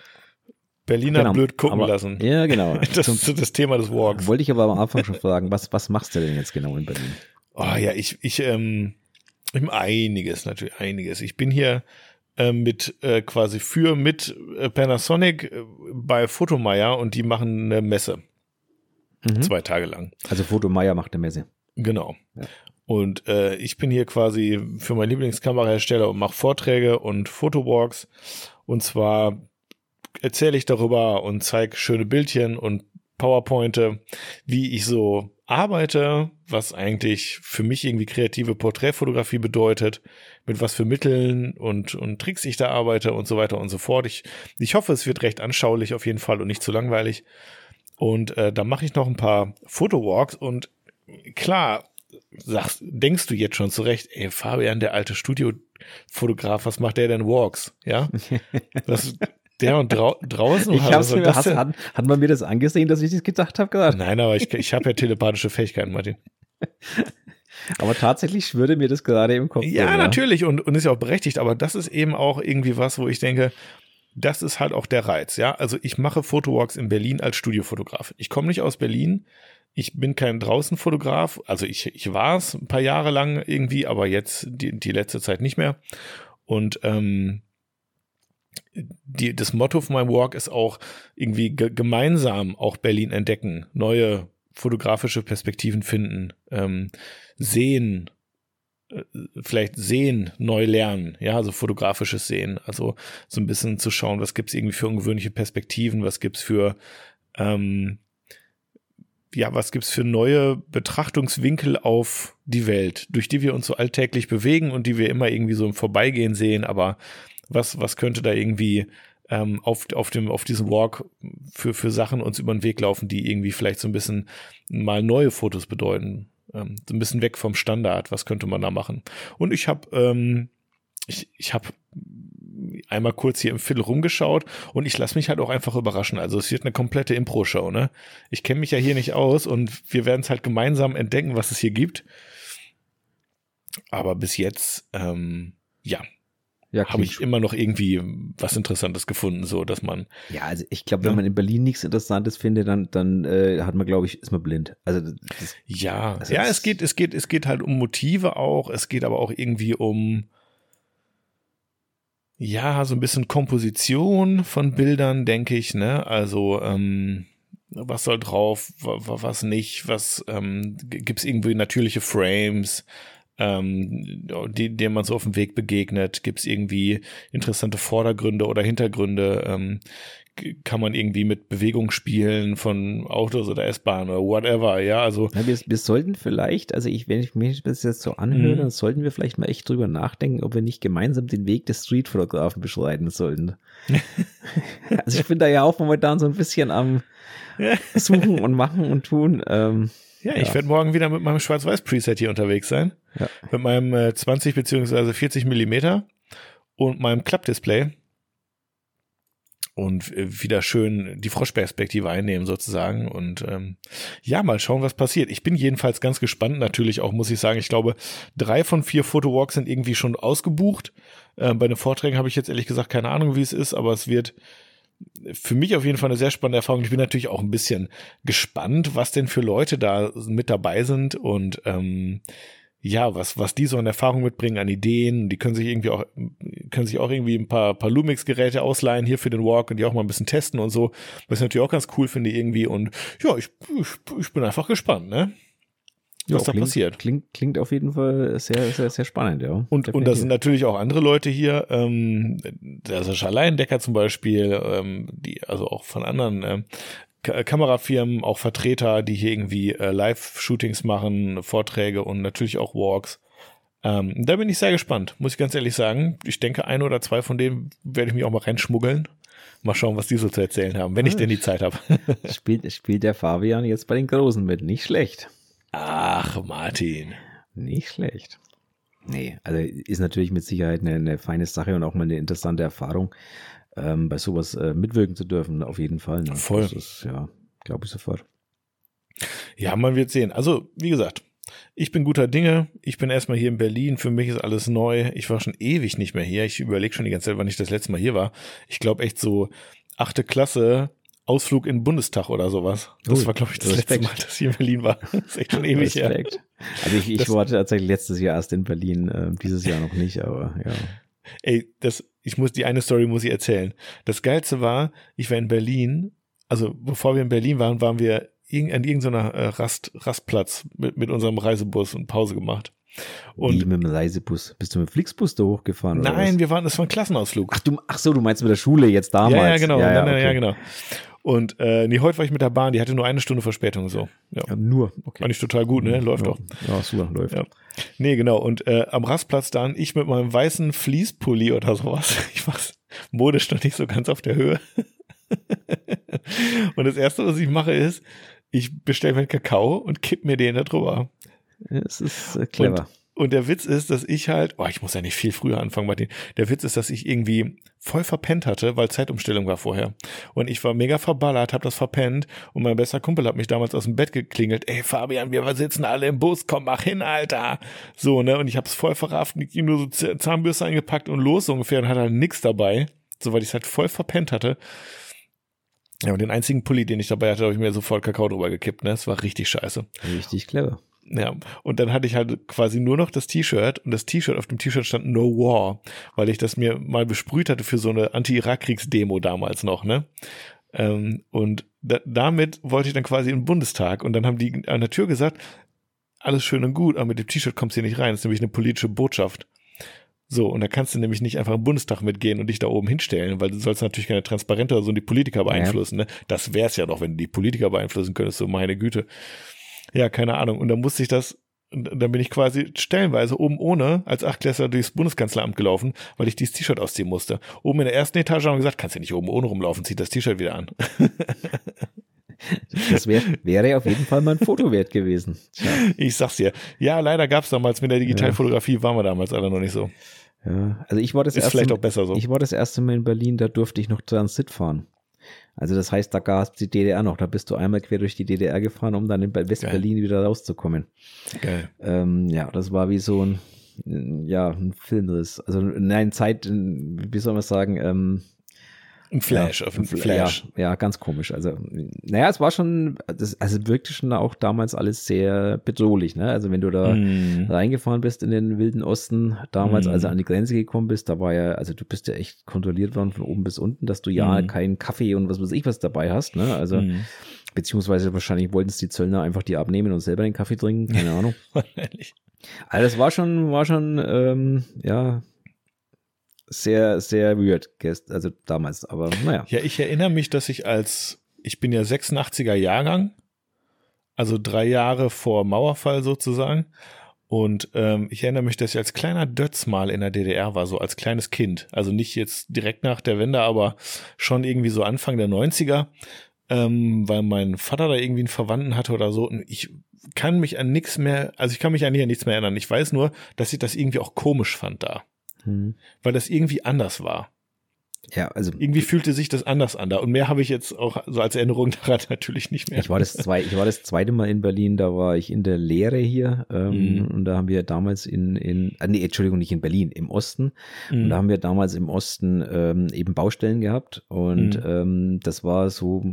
Berliner genau, blöd gucken aber, lassen. Ja, genau. Das ist das Thema des Walks. Wollte ich aber am Anfang schon fragen, was, was machst du denn jetzt genau in Berlin? Oh ja, ich, ich, ähm, einiges, natürlich einiges. Ich bin hier äh, mit äh, quasi für mit äh, Panasonic äh, bei Fotomeier und die machen eine Messe. Mhm. Zwei Tage lang. Also Fotomeier macht eine Messe. Genau. Ja. Und äh, ich bin hier quasi für meinen Lieblingskamerahersteller und mache Vorträge und Fotowalks. Und zwar erzähle ich darüber und zeige schöne Bildchen und PowerPointe, wie ich so arbeite, was eigentlich für mich irgendwie kreative Porträtfotografie bedeutet, mit was für Mitteln und, und Tricks ich da arbeite und so weiter und so fort. Ich, ich hoffe, es wird recht anschaulich auf jeden Fall und nicht zu langweilig. Und äh, da mache ich noch ein paar Fotowalks und klar, sagst, denkst du jetzt schon zurecht, ey, Fabian, der alte Studiofotograf, was macht der denn Walks? Ja? Das, der und drau draußen? Ich hab's mir, hast, hat, hat man mir das angesehen, dass ich das gedacht habe gerade? Nein, aber ich, ich habe ja telepathische Fähigkeiten, Martin. Aber tatsächlich würde mir das gerade im Kopf. Ja, gehen, natürlich und, und ist ja auch berechtigt, aber das ist eben auch irgendwie was, wo ich denke, das ist halt auch der Reiz, ja. Also ich mache Fotowalks in Berlin als Studiofotograf. Ich komme nicht aus Berlin. Ich bin kein Draußenfotograf. Also ich, ich war es ein paar Jahre lang irgendwie, aber jetzt die, die letzte Zeit nicht mehr. Und ähm, die, das Motto von meinem Walk ist auch irgendwie gemeinsam auch Berlin entdecken, neue fotografische Perspektiven finden, ähm, sehen, äh, vielleicht sehen, neu lernen, ja, also fotografisches Sehen, also so ein bisschen zu schauen, was gibt's irgendwie für ungewöhnliche Perspektiven, was gibt's für ähm, ja, was gibt's für neue Betrachtungswinkel auf die Welt, durch die wir uns so alltäglich bewegen und die wir immer irgendwie so im Vorbeigehen sehen, aber was, was könnte da irgendwie ähm, auf, auf, dem, auf diesem Walk für, für Sachen uns über den Weg laufen, die irgendwie vielleicht so ein bisschen mal neue Fotos bedeuten. Ähm, so ein bisschen weg vom Standard. Was könnte man da machen? Und ich habe ähm, ich, ich habe einmal kurz hier im Viertel rumgeschaut und ich lasse mich halt auch einfach überraschen. Also es wird eine komplette Impro-Show, ne? Ich kenne mich ja hier nicht aus und wir werden es halt gemeinsam entdecken, was es hier gibt. Aber bis jetzt, ähm, ja, ja, habe ich immer noch irgendwie was Interessantes gefunden, so dass man. Ja, also ich glaube, wenn ja. man in Berlin nichts Interessantes findet, dann, dann äh, hat man, glaube ich, ist man blind. Also das, ja, also ja, es geht, es geht, es geht halt um Motive auch. Es geht aber auch irgendwie um ja so ein bisschen Komposition von Bildern, denke ich. Ne, also ähm, was soll drauf, was nicht, was ähm, gibt es irgendwie natürliche Frames ähm, die, dem man so auf dem Weg begegnet? Gibt es irgendwie interessante Vordergründe oder Hintergründe? Ähm, kann man irgendwie mit Bewegung spielen von Autos oder S-Bahn oder whatever, ja, also. Ja, wir, wir sollten vielleicht, also ich, wenn ich mich das jetzt so anhöre, mhm. dann sollten wir vielleicht mal echt drüber nachdenken, ob wir nicht gemeinsam den Weg des Streetfotografen beschreiten sollten. also ich bin da ja auch momentan so ein bisschen am Suchen und Machen und Tun. Ähm, ja, ich werde morgen wieder mit meinem Schwarz-Weiß-Preset hier unterwegs sein. Ja. Mit meinem äh, 20 beziehungsweise 40 Millimeter und meinem Klappdisplay. Und äh, wieder schön die Froschperspektive einnehmen sozusagen. Und ähm, ja, mal schauen, was passiert. Ich bin jedenfalls ganz gespannt. Natürlich auch, muss ich sagen, ich glaube, drei von vier Fotowalks sind irgendwie schon ausgebucht. Äh, bei den Vorträgen habe ich jetzt ehrlich gesagt keine Ahnung, wie es ist, aber es wird für mich auf jeden Fall eine sehr spannende Erfahrung. Ich bin natürlich auch ein bisschen gespannt, was denn für Leute da mit dabei sind und ähm, ja, was, was die so an Erfahrung mitbringen, an Ideen. Die können sich irgendwie auch, können sich auch irgendwie ein paar, paar Lumix-Geräte ausleihen hier für den Walk und die auch mal ein bisschen testen und so. Was ich natürlich auch ganz cool finde irgendwie. Und ja, ich, ich, ich bin einfach gespannt, ne? was jo, da klingt, passiert. Klingt, klingt auf jeden Fall sehr, sehr, sehr spannend, ja. Und, und da sind natürlich auch andere Leute hier, ähm, der Sascha Leindecker zum Beispiel, ähm, die, also auch von anderen ähm, Kamerafirmen, auch Vertreter, die hier irgendwie äh, Live-Shootings machen, Vorträge und natürlich auch Walks. Ähm, da bin ich sehr gespannt, muss ich ganz ehrlich sagen. Ich denke, ein oder zwei von denen werde ich mich auch mal reinschmuggeln. Mal schauen, was die so zu erzählen haben, wenn ich denn die Zeit habe. spielt, spielt der Fabian jetzt bei den Großen mit, nicht schlecht. Ach, Martin. Nicht schlecht. Nee, also ist natürlich mit Sicherheit eine, eine feine Sache und auch mal eine interessante Erfahrung, ähm, bei sowas äh, mitwirken zu dürfen, auf jeden Fall. Ne? Voll. Das ist, ja, glaube ich sofort. Ja, man wird sehen. Also, wie gesagt, ich bin guter Dinge. Ich bin erstmal hier in Berlin. Für mich ist alles neu. Ich war schon ewig nicht mehr hier. Ich überlege schon die ganze Zeit, wann ich das letzte Mal hier war. Ich glaube echt so achte Klasse Ausflug in den Bundestag oder sowas. Das Ui, war, glaube ich, das Respekt. letzte Mal, dass ich in Berlin war. Das ist echt schon ewig her. Also ich, ich war tatsächlich letztes Jahr erst in Berlin, äh, dieses Jahr noch nicht, aber ja. Ey, das, ich muss, die eine Story muss ich erzählen. Das Geilste war, ich war in Berlin, also bevor wir in Berlin waren, waren wir an irgendeiner äh, Rast, Rastplatz mit, mit unserem Reisebus und Pause gemacht. Und Wie mit dem Reisebus? Bist du mit dem Flixbus da hochgefahren? Nein, wir waren, das war ein Klassenausflug. Ach, du, ach so, du meinst mit der Schule jetzt damals? Ja, ja genau. Ja, ja, okay. ja, genau. Und äh, nee, heute war ich mit der Bahn, die hatte nur eine Stunde Verspätung so. Ja, ja nur. Okay. Fand ich total gut, ne? Läuft ja. doch. Ja, super, läuft. Ja. Nee, genau. Und äh, am Rastplatz dann, ich mit meinem weißen Fließpulli oder sowas. Ich war modisch noch nicht so ganz auf der Höhe. und das erste, was ich mache, ist, ich bestelle mir Kakao und kipp mir den da drüber. Es ist äh, clever. Und und der Witz ist, dass ich halt, oh, ich muss ja nicht viel früher anfangen, Martin. Der Witz ist, dass ich irgendwie voll verpennt hatte, weil Zeitumstellung war vorher. Und ich war mega verballert, hab das verpennt. Und mein bester Kumpel hat mich damals aus dem Bett geklingelt. Ey, Fabian, wir sitzen alle im Bus, komm, mach hin, Alter. So, ne? Und ich hab's voll verrafft, ihm nur so Zahnbürste eingepackt und los ungefähr und hatte halt nix dabei. So, weil ich es halt voll verpennt hatte. Ja, und den einzigen Pulli, den ich dabei hatte, habe ich mir sofort Kakao drüber gekippt, ne? Das war richtig scheiße. Richtig clever. Ja, und dann hatte ich halt quasi nur noch das T-Shirt und das T-Shirt, auf dem T-Shirt stand No War, weil ich das mir mal besprüht hatte für so eine Anti-Irak-Kriegs-Demo damals noch, ne? Ähm, und da, damit wollte ich dann quasi in den Bundestag und dann haben die an der Tür gesagt, alles schön und gut, aber mit dem T-Shirt kommst du hier nicht rein, das ist nämlich eine politische Botschaft. So, und da kannst du nämlich nicht einfach im Bundestag mitgehen und dich da oben hinstellen, weil du sollst natürlich keine Transparente oder so die Politiker beeinflussen. Ja. Ne? Das wär's ja doch, wenn du die Politiker beeinflussen könntest, so meine Güte. Ja, keine Ahnung. Und dann musste ich das, dann bin ich quasi stellenweise oben ohne als Achtklässler durchs Bundeskanzleramt gelaufen, weil ich dieses T-Shirt ausziehen musste. Oben in der ersten Etage haben wir gesagt, kannst du nicht oben ohne rumlaufen, zieh das T-Shirt wieder an. Das wär, wäre auf jeden Fall mal ein Foto wert gewesen. Tja. Ich sag's dir. Ja, leider gab's damals mit der Digitalfotografie, waren wir damals alle noch nicht so. Ja, also ich war das Ist erste vielleicht auch besser so. Ich war das erste Mal in Berlin, da durfte ich noch Transit fahren. Also das heißt, da gab es die DDR noch. Da bist du einmal quer durch die DDR gefahren, um dann in West-Berlin wieder rauszukommen. Geil. Ähm, ja, das war wie so ein, ja, ein Filmriss. Also nein, Zeit, wie soll man sagen, ähm, ein Flash, ja, auf ein Flash. Ja, ja, ganz komisch. Also, naja, es war schon, das, also wirkte schon auch damals alles sehr bedrohlich, ne? Also wenn du da mm. reingefahren bist in den wilden Osten, damals, mm. als du an die Grenze gekommen bist, da war ja, also du bist ja echt kontrolliert worden von oben bis unten, dass du ja mm. keinen Kaffee und was weiß ich was dabei hast, ne? Also, mm. beziehungsweise wahrscheinlich wollten es die Zöllner einfach die abnehmen und selber den Kaffee trinken, keine Ahnung. Wahrscheinlich. Also das war schon, war schon, ähm, ja, sehr, sehr weird, also damals, aber naja. Ja, ich erinnere mich, dass ich als, ich bin ja 86er Jahrgang, also drei Jahre vor Mauerfall sozusagen. Und ähm, ich erinnere mich, dass ich als kleiner Dötz mal in der DDR war, so als kleines Kind. Also nicht jetzt direkt nach der Wende, aber schon irgendwie so Anfang der 90er, ähm, weil mein Vater da irgendwie einen Verwandten hatte oder so. Und ich kann mich an nichts mehr, also ich kann mich an nichts mehr erinnern. Ich weiß nur, dass ich das irgendwie auch komisch fand da. Hm. Weil das irgendwie anders war. Ja, also irgendwie fühlte sich das anders an da und mehr habe ich jetzt auch so als Erinnerung daran natürlich nicht mehr. Ich war das zwei, ich war das zweite Mal in Berlin, da war ich in der Lehre hier ähm, mhm. und da haben wir damals in in ah, nee, Entschuldigung, nicht in Berlin, im Osten mhm. und da haben wir damals im Osten ähm, eben Baustellen gehabt und mhm. ähm, das war so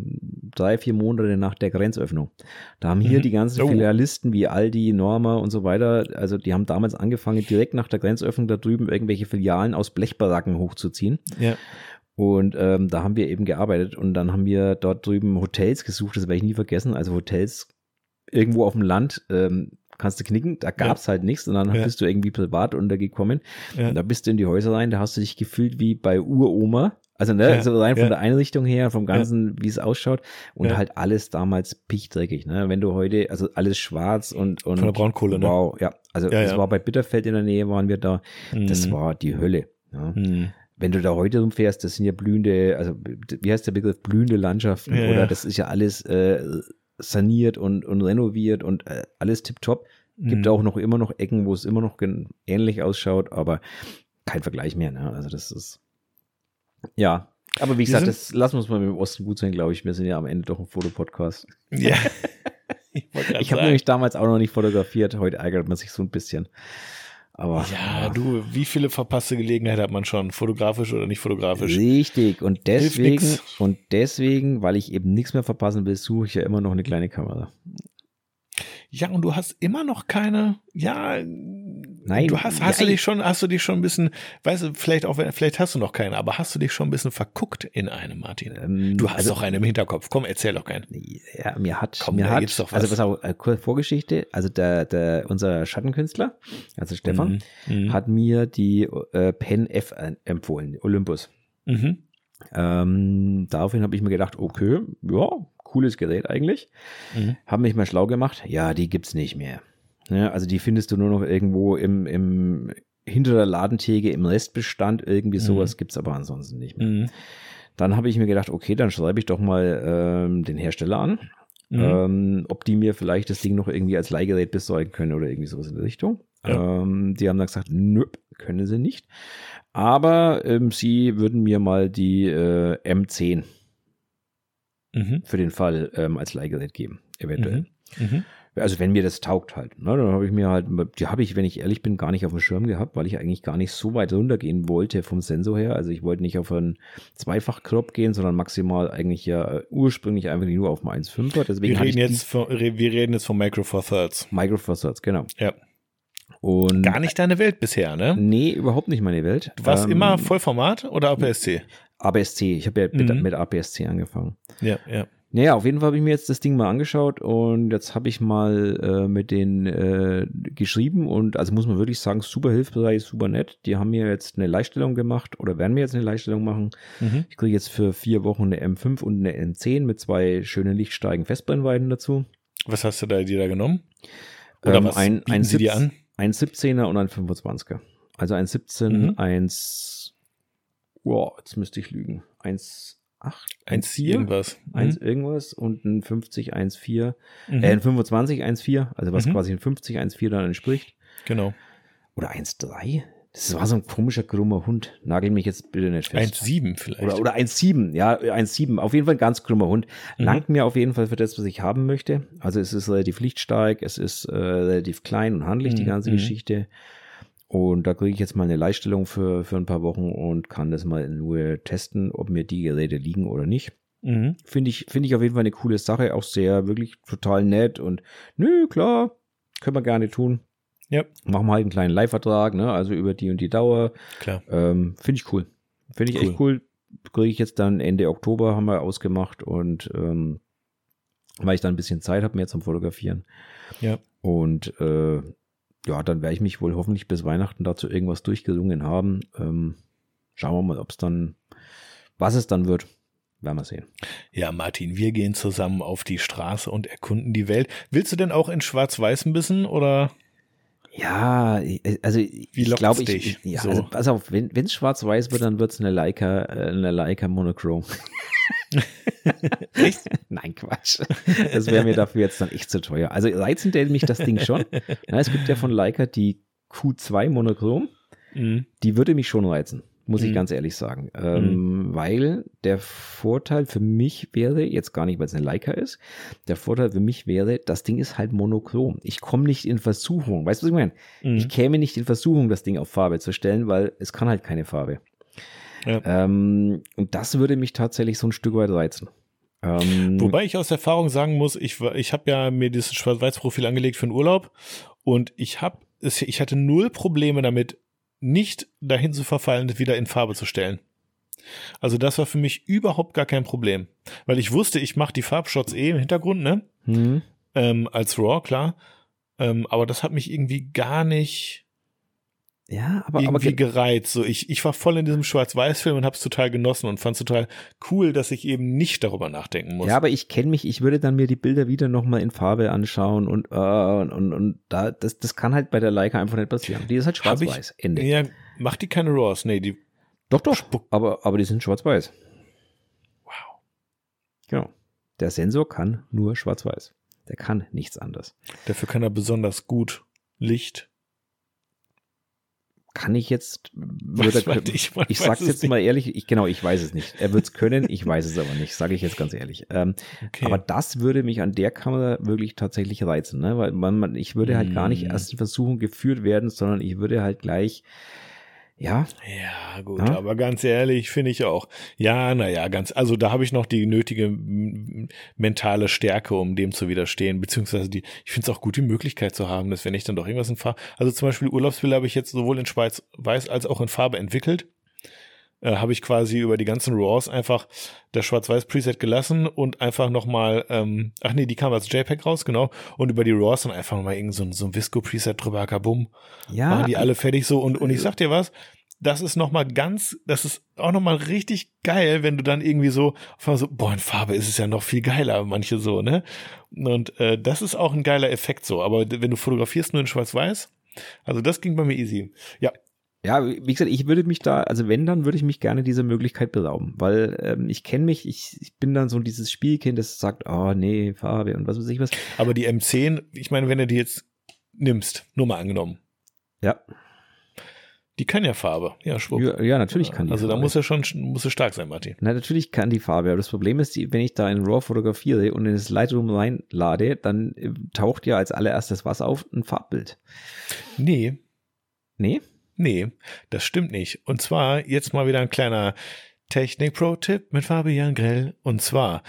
drei vier Monate nach der Grenzöffnung. Da haben hier mhm. die ganzen oh. Filialisten wie Aldi, Norma und so weiter, also die haben damals angefangen direkt nach der Grenzöffnung da drüben irgendwelche Filialen aus Blechbaracken hochzuziehen. Ja. Und ähm, da haben wir eben gearbeitet und dann haben wir dort drüben Hotels gesucht, das werde ich nie vergessen. Also Hotels irgendwo auf dem Land, ähm, kannst du knicken, da gab's ja. halt nichts und dann ja. bist du irgendwie privat untergekommen. Ja. Und da bist du in die Häuser rein, da hast du dich gefühlt wie bei Uroma. Also ne, ja, so rein von der Einrichtung her, vom Ganzen, wie es ausschaut und halt alles damals pichtdreckig. Ne? Wenn du heute, also alles schwarz und und von der Braunkohle, ne? Wow, ja. Also das war bei Bitterfeld in der Nähe, waren wir da. Mhm. Das war die Hölle. Ja. Mhm wenn du da heute rumfährst, das sind ja blühende, also wie heißt der Begriff, blühende Landschaften ja, oder das ist ja alles äh, saniert und, und renoviert und äh, alles tipptopp. Gibt mhm. auch noch immer noch Ecken, wo es immer noch ähnlich ausschaut, aber kein Vergleich mehr. Ne? Also das ist ja. Aber wie gesagt, das lassen wir uns mal mit dem Osten gut sein, glaube ich. Wir sind ja am Ende doch ein Fotopodcast. Ja. ich, ich habe nämlich damals auch noch nicht fotografiert. Heute ärgert man sich so ein bisschen. Aber, ja, ja, du, wie viele verpasste Gelegenheiten hat man schon, fotografisch oder nicht fotografisch? Richtig, und deswegen, und deswegen, weil ich eben nichts mehr verpassen will, suche ich ja immer noch eine kleine Kamera. Ja, und du hast immer noch keine, ja, Nein, du hast, hast nein. du dich schon, hast du dich schon ein bisschen, weißt du, vielleicht auch, vielleicht hast du noch keine, aber hast du dich schon ein bisschen verguckt in einem, Martin? Ähm, du hast also, doch einen im Hinterkopf. Komm, erzähl doch keinen. Ja, mir hat, Komm, mir hat, doch was. also was auch, äh, Vorgeschichte, also der, der, unser Schattenkünstler, also Stefan, mhm. mhm. hat mir die äh, Pen F empfohlen, Olympus. Mhm. Ähm, daraufhin habe ich mir gedacht, okay, ja, cooles Gerät eigentlich. Mhm. Haben mich mal schlau gemacht. Ja, die gibt's nicht mehr. Ja, also die findest du nur noch irgendwo im, im hinter der Ladentheke im Restbestand. Irgendwie mhm. sowas gibt's aber ansonsten nicht mehr. Mhm. Dann habe ich mir gedacht, okay, dann schreibe ich doch mal ähm, den Hersteller an. Mhm. Ähm, ob die mir vielleicht das Ding noch irgendwie als Leihgerät besorgen können oder irgendwie sowas in der Richtung. Ja. Ähm, die haben dann gesagt, nö, können sie nicht. Aber ähm, sie würden mir mal die äh, M10 mhm. für den Fall ähm, als Leihgerät geben, eventuell. Mhm. Mhm. Also wenn mir das taugt halt. Ne, dann habe ich mir halt, die habe ich, wenn ich ehrlich bin, gar nicht auf dem Schirm gehabt, weil ich eigentlich gar nicht so weit runtergehen wollte vom Sensor her. Also ich wollte nicht auf einen Zweifach-Crop gehen, sondern maximal eigentlich ja äh, ursprünglich einfach nur auf einen 1.5er. Deswegen wir, reden jetzt von, wir reden jetzt von Micro Four Thirds. Micro Four Thirds, genau. Ja. Und Gar nicht deine Welt bisher, ne? Nee, überhaupt nicht meine Welt. Du warst ähm, immer Vollformat oder APS-C? APS-C. Ich habe ja mit, mhm. mit APS-C angefangen. Ja, ja. Naja, auf jeden Fall habe ich mir jetzt das Ding mal angeschaut und jetzt habe ich mal äh, mit denen äh, geschrieben und also muss man wirklich sagen, super hilfreich, super nett. Die haben mir jetzt eine Leihstellung gemacht oder werden mir jetzt eine Leihstellung machen. Mhm. Ich kriege jetzt für vier Wochen eine M5 und eine M10 mit zwei schönen Lichtsteigen Festbrennweiten dazu. Was hast du da dir da genommen? Oder ähm, was ein, ein sie dir an? Ein 17er und ein 25er. Also ein 17, mhm. eins, wow, jetzt müsste ich lügen. Eins 8, 1, 4, irgendwas. 1 mhm. irgendwas und ein 50, 1, 4, mhm. äh, ein 25, 1, 4, also was mhm. quasi ein 50, 1, 4 dann entspricht. Genau. Oder 1, 3? Das war so ein komischer, krummer Hund. Nagel mich jetzt bitte nicht fest. 1,7 vielleicht. Oder, oder 1,7, ja, 1,7. Auf jeden Fall ein ganz krummer Hund. Mhm. Langt mir auf jeden Fall für das, was ich haben möchte. Also es ist relativ lichtsteig, es ist äh, relativ klein und handlich, die mhm. ganze mhm. Geschichte. Und da kriege ich jetzt mal eine Leihstellung für, für ein paar Wochen und kann das mal in Ruhe testen, ob mir die Geräte liegen oder nicht. Mhm. Finde ich, finde ich auf jeden Fall eine coole Sache, auch sehr, wirklich total nett und nö, klar, können wir gerne tun. Ja. Machen wir halt einen kleinen Live-Vertrag, ne, also über die und die Dauer. Klar. Ähm, finde ich cool. Finde ich cool. echt cool. Kriege ich jetzt dann Ende Oktober, haben wir ausgemacht und ähm, weil ich dann ein bisschen Zeit habe mehr zum Fotografieren. Ja. Und äh, ja, dann werde ich mich wohl hoffentlich bis Weihnachten dazu irgendwas durchgelungen haben. Ähm, schauen wir mal, ob es dann, was es dann wird. Werden wir sehen. Ja, Martin, wir gehen zusammen auf die Straße und erkunden die Welt. Willst du denn auch in Schwarz-Weiß ein bisschen oder? Ja, also Wie ich glaube, ich, ja, so? also pass auf, wenn es schwarz-weiß wird, dann wird es eine Leica, äh, eine Leica Monochrome. echt? Nein, Quatsch. Das wäre mir dafür jetzt dann echt zu teuer. Also reizen hätte mich das Ding schon. Ja, es gibt ja von Leica die Q2 Monochrom. Mhm. Die würde mich schon reizen muss ich mhm. ganz ehrlich sagen. Ähm, mhm. Weil der Vorteil für mich wäre, jetzt gar nicht, weil es eine Leica ist, der Vorteil für mich wäre, das Ding ist halt monochrom. Ich komme nicht in Versuchung. Weißt du, was ich meine? Mhm. Ich käme nicht in Versuchung, das Ding auf Farbe zu stellen, weil es kann halt keine Farbe. Ja. Ähm, und das würde mich tatsächlich so ein Stück weit reizen. Ähm, Wobei ich aus Erfahrung sagen muss, ich, ich habe ja mir dieses Schwarz-Weiß-Profil angelegt für den Urlaub und ich habe ich hatte null Probleme damit, nicht dahin zu verfallen, wieder in Farbe zu stellen. Also das war für mich überhaupt gar kein Problem, weil ich wusste, ich mache die Farbshots eh im Hintergrund, ne? Mhm. Ähm, als RAW, klar. Ähm, aber das hat mich irgendwie gar nicht ja, aber, irgendwie aber gereizt. So, ich, ich war voll in diesem Schwarz-Weiß-Film und hab's total genossen und fand's total cool, dass ich eben nicht darüber nachdenken muss. Ja, aber ich kenne mich, ich würde dann mir die Bilder wieder nochmal in Farbe anschauen und, äh, und, und, und da, das, das kann halt bei der Leica einfach nicht passieren. Die ist halt schwarz-weiß. Ende. Ja, macht die keine RAWs? Nee, die. Doch, doch, aber, aber die sind schwarz-weiß. Wow. Genau. Der Sensor kann nur schwarz-weiß. Der kann nichts anderes. Dafür kann er besonders gut Licht kann ich jetzt, würde, ich, ich sag's jetzt nicht. mal ehrlich, ich, genau, ich weiß es nicht. Er wird's können, ich weiß es aber nicht, sage ich jetzt ganz ehrlich. Ähm, okay. Aber das würde mich an der Kamera wirklich tatsächlich reizen, ne? weil man, man ich würde halt mm. gar nicht mm. erst in Versuchung geführt werden, sondern ich würde halt gleich ja. Ja, gut, ja? aber ganz ehrlich, finde ich auch. Ja, naja, ganz, also da habe ich noch die nötige mentale Stärke, um dem zu widerstehen, beziehungsweise die, ich finde es auch gut, die Möglichkeit zu haben, dass wenn ich dann doch irgendwas in Farbe, also zum Beispiel Urlaubsbilder habe ich jetzt sowohl in Schweiz weiß als auch in Farbe entwickelt äh, habe ich quasi über die ganzen RAWs einfach das Schwarz-Weiß-Preset gelassen und einfach nochmal, ähm, ach nee, die kam als JPEG raus, genau, und über die RAWs dann einfach mal irgend so, ein, so ein Visco-Preset drüber, kabum. Ja. Machen die alle fertig so und, und ich sag dir was, das ist nochmal ganz, das ist auch nochmal richtig geil, wenn du dann irgendwie so, so, boah, in Farbe ist es ja noch viel geiler, manche so, ne? Und äh, das ist auch ein geiler Effekt so. Aber wenn du fotografierst nur in Schwarz-Weiß, also das ging bei mir easy. Ja, ja, wie gesagt, ich würde mich da, also wenn, dann würde ich mich gerne dieser Möglichkeit berauben, weil ähm, ich kenne mich, ich, ich bin dann so dieses Spielkind, das sagt, oh nee, Farbe und was weiß ich was. Aber die M10, ich meine, wenn du die jetzt nimmst, nur mal angenommen. Ja. Die kann ja Farbe. Ja, schwupp. Ja, ja natürlich kann die Also da Farbe. muss er schon muss er stark sein, Martin. Na, natürlich kann die Farbe, aber das Problem ist, die, wenn ich da in RAW fotografiere und in das Lightroom reinlade, dann äh, taucht ja als allererstes was auf? Ein Farbbild. Nee, Nee? Nee, das stimmt nicht. Und zwar jetzt mal wieder ein kleiner Technik-Pro-Tipp mit Fabian Grell. Und zwar,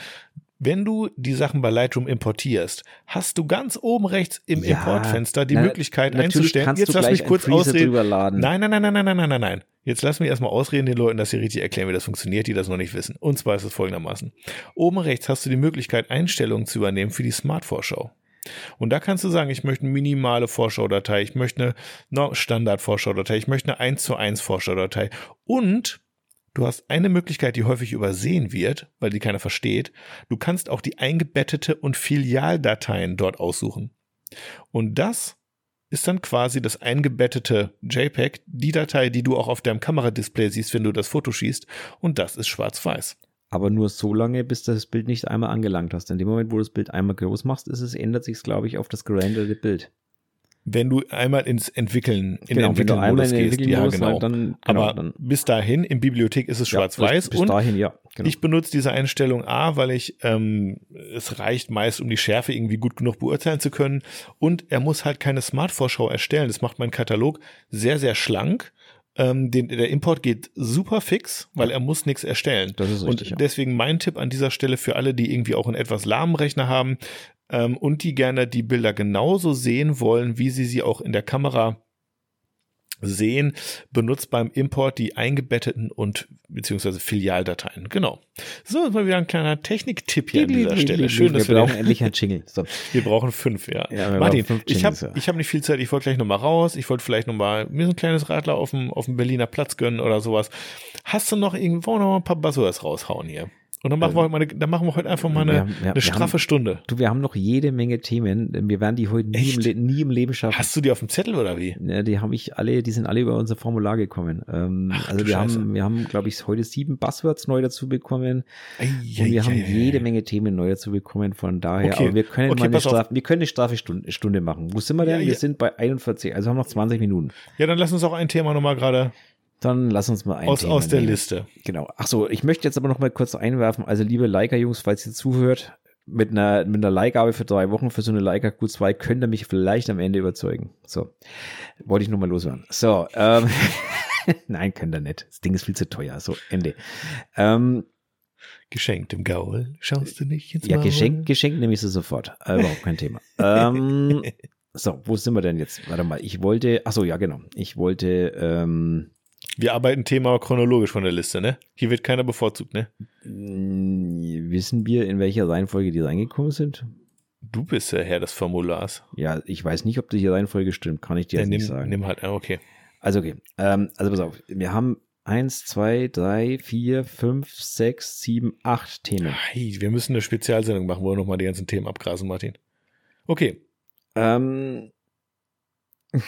wenn du die Sachen bei Lightroom importierst, hast du ganz oben rechts im Ja, Importfenster die na, Möglichkeit einzustellen. Jetzt lass mich kurz ausreden. Nein, nein, nein, nein, nein, nein, nein, nein, nein. Jetzt lassen wir erstmal ausreden den Leuten, dass sie richtig erklären, wie das funktioniert, die das noch nicht wissen. Und zwar ist es folgendermaßen. Oben rechts hast du die Möglichkeit, Einstellungen zu übernehmen für die Smart-Vorschau. Und da kannst du sagen, ich möchte eine minimale Vorschaudatei, ich möchte eine Standard-Vorschaudatei, ich möchte eine 1 zu 1 Vorschaudatei. Und du hast eine Möglichkeit, die häufig übersehen wird, weil die keiner versteht. Du kannst auch die eingebettete und Filialdateien dort aussuchen. Und das ist dann quasi das eingebettete JPEG, die Datei, die du auch auf deinem Kameradisplay siehst, wenn du das Foto schießt. Und das ist schwarz-weiß. Aber nur so lange, bis du das Bild nicht einmal angelangt hast. In dem Moment, wo du das Bild einmal groß machst, ist es, ändert sich glaube ich, auf das gerenderte Bild. Wenn du einmal ins Entwickeln, in genau, den in Entwickelmodus den gehst, ja genau. dann, genau, Aber dann bis dahin, in Bibliothek ist es ja, schwarz-weiß bis, bis und dahin, ja. Genau. Ich benutze diese Einstellung A, weil ich ähm, es reicht meist, um die Schärfe irgendwie gut genug beurteilen zu können. Und er muss halt keine Smart-Vorschau erstellen. Das macht mein Katalog sehr, sehr schlank. Ähm, den, der Import geht super fix, weil er muss nichts erstellen. Das ist richtig, und deswegen mein Tipp an dieser Stelle für alle, die irgendwie auch einen etwas lahmen Rechner haben ähm, und die gerne die Bilder genauso sehen wollen, wie sie sie auch in der Kamera sehen, benutzt beim Import die eingebetteten und beziehungsweise Filialdateien. Genau. So, ist mal wieder ein kleiner Techniktipp hier an dieser Stelle. Schön, dass wir brauchen endlich einen Jingle. So. wir brauchen fünf, ja. Ja, Martin, fünf ich habe ja. ich hab nicht viel Zeit, ich wollte gleich nochmal raus, ich wollte vielleicht nochmal mir so ein kleines Radler auf dem, auf dem Berliner Platz gönnen oder sowas. Hast du noch wir noch mal ein paar Buzzwords raushauen hier? Und dann machen, wir, heute mal eine, dann machen wir heute einfach mal eine, Wir haben- wir- eine wir straffe haben- Stunde. Du, wir haben noch jede Menge Themen. Wir werden die heute nie im? Le- nie im Leben schaffen. Hast du die auf dem Zettel oder wie? Ja, die habe ich alle, die sind alle über unser Formular gekommen. Ähm, Ach, also wir Scheiße. haben, wir haben, glaube ich, heute sieben Buzzwords neu dazu bekommen. Ei, Und ei, wir haben ei, ei, jede. Menge Themen neu dazu bekommen. Von daher, Okay. aber wir können Okay, mal eine pass auf. Straf, wir können eine Strafestunde Stunde machen. Wo sind wir denn? Ja, wir ja. sind bei 41, also haben noch 20 Minuten. Ja, dann lass uns auch ein Thema nochmal gerade Dann lass uns mal ein aus, Thema aus der nehmen. Liste. Genau. Ach so, ich möchte jetzt aber noch mal kurz einwerfen. Also liebe Leica-Jungs, falls ihr zuhört, mit einer, mit einer Leihgabe für drei Wochen für so eine Leica Q2 könnt ihr mich vielleicht am Ende überzeugen. So, wollte ich nur mal loswerden. So, ähm, nein, könnt ihr nicht. Das Ding ist viel zu teuer. So, Ende. Ähm, Geschenkt im Gaul. Schaust du nicht ins ja, Maul? Geschenk, Geschenk nehme ich sie sofort. Äh, überhaupt kein Thema. ähm, so, wo sind wir denn jetzt? Warte mal, ich wollte, ach so, ja, genau. Ich wollte, ähm, Wir arbeiten Thema chronologisch von der Liste, ne? Hier wird keiner bevorzugt, ne? wissen wir, in welcher Reihenfolge die reingekommen sind? Du bist der Herr des Formulars. Ja, ich weiß nicht, ob die Reihenfolge stimmt, kann ich dir Ja, jetzt nimm, nicht sagen. nimm halt, okay. Also okay, ähm, also pass auf, wir haben eins, zwei, drei, vier, fünf, sechs, sieben, acht Themen. Hey, wir müssen eine Spezialsendung machen, wo wir nochmal die ganzen Themen abgrasen, Martin. Okay. Ähm,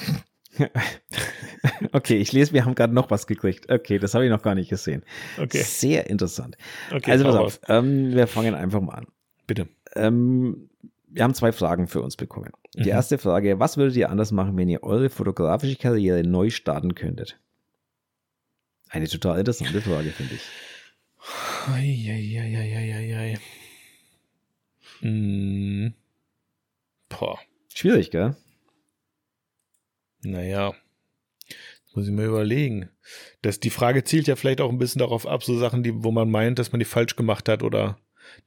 okay, ich lese, wir haben gerade noch was gekriegt. Okay, das habe ich noch gar nicht gesehen. Okay. Sehr interessant. okay also pass auf, ähm, wir fangen einfach mal an. Bitte. Ähm, wir haben zwei Fragen für uns bekommen. Die Mhm. erste Frage, was würdet ihr anders machen, wenn ihr eure fotografische Karriere neu starten könntet? Eine total interessante Frage, finde ich. Eieieiei. Hm. Boah. Schwierig, gell? Naja, muss ich mir überlegen. Das, die Frage zielt ja vielleicht auch ein bisschen darauf ab, so Sachen, die, wo man meint, dass man die falsch gemacht hat oder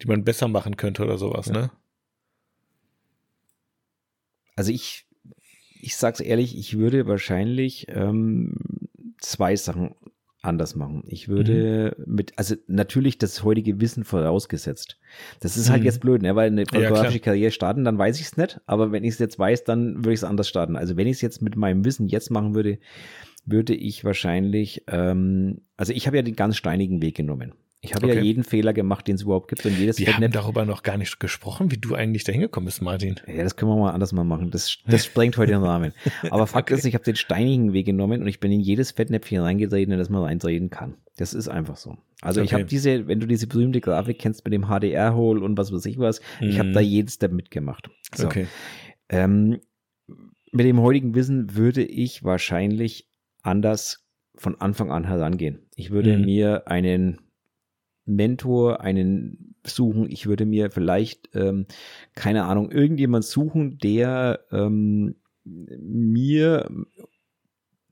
die man besser machen könnte oder sowas, Ja. ne? Also ich, ich sag's ehrlich, ich würde wahrscheinlich ähm, zwei Sachen anders machen. Ich würde Mhm. mit, also natürlich das heutige Wissen vorausgesetzt. Das ist halt Mhm. jetzt blöd, ne? weil eine fotografische Karriere starten, dann weiß ich es nicht, aber wenn ich es jetzt weiß, dann würde ich es anders starten. Also wenn ich es jetzt mit meinem Wissen jetzt machen würde, würde ich wahrscheinlich, ähm, also ich habe ja den ganz steinigen Weg genommen. Ich habe ja Okay. jeden Fehler gemacht, den es überhaupt gibt und jedes Wir haben Fettnäpfchen- darüber noch gar nicht gesprochen, wie du eigentlich da hingekommen bist, Martin. ja, das können wir mal anders mal machen. Das, das sprengt heute den Rahmen. Aber Fakt ist, ich habe den steinigen Weg genommen und ich bin in jedes Fettnäpfchen reingetreten, in das man reintreten kann. Das ist einfach so. Also ich Okay. habe diese, wenn du diese berühmte Grafik kennst mit dem HDR-Hole und was weiß ich was, ich habe Mhm. da jeden Step mitgemacht. So. Okay. Ähm, mit dem heutigen Wissen würde ich wahrscheinlich anders von Anfang an herangehen. Ich würde mhm. mir einen Mentor, einen suchen. Ich würde mir vielleicht, ähm, keine Ahnung, irgendjemand suchen, der ähm, mir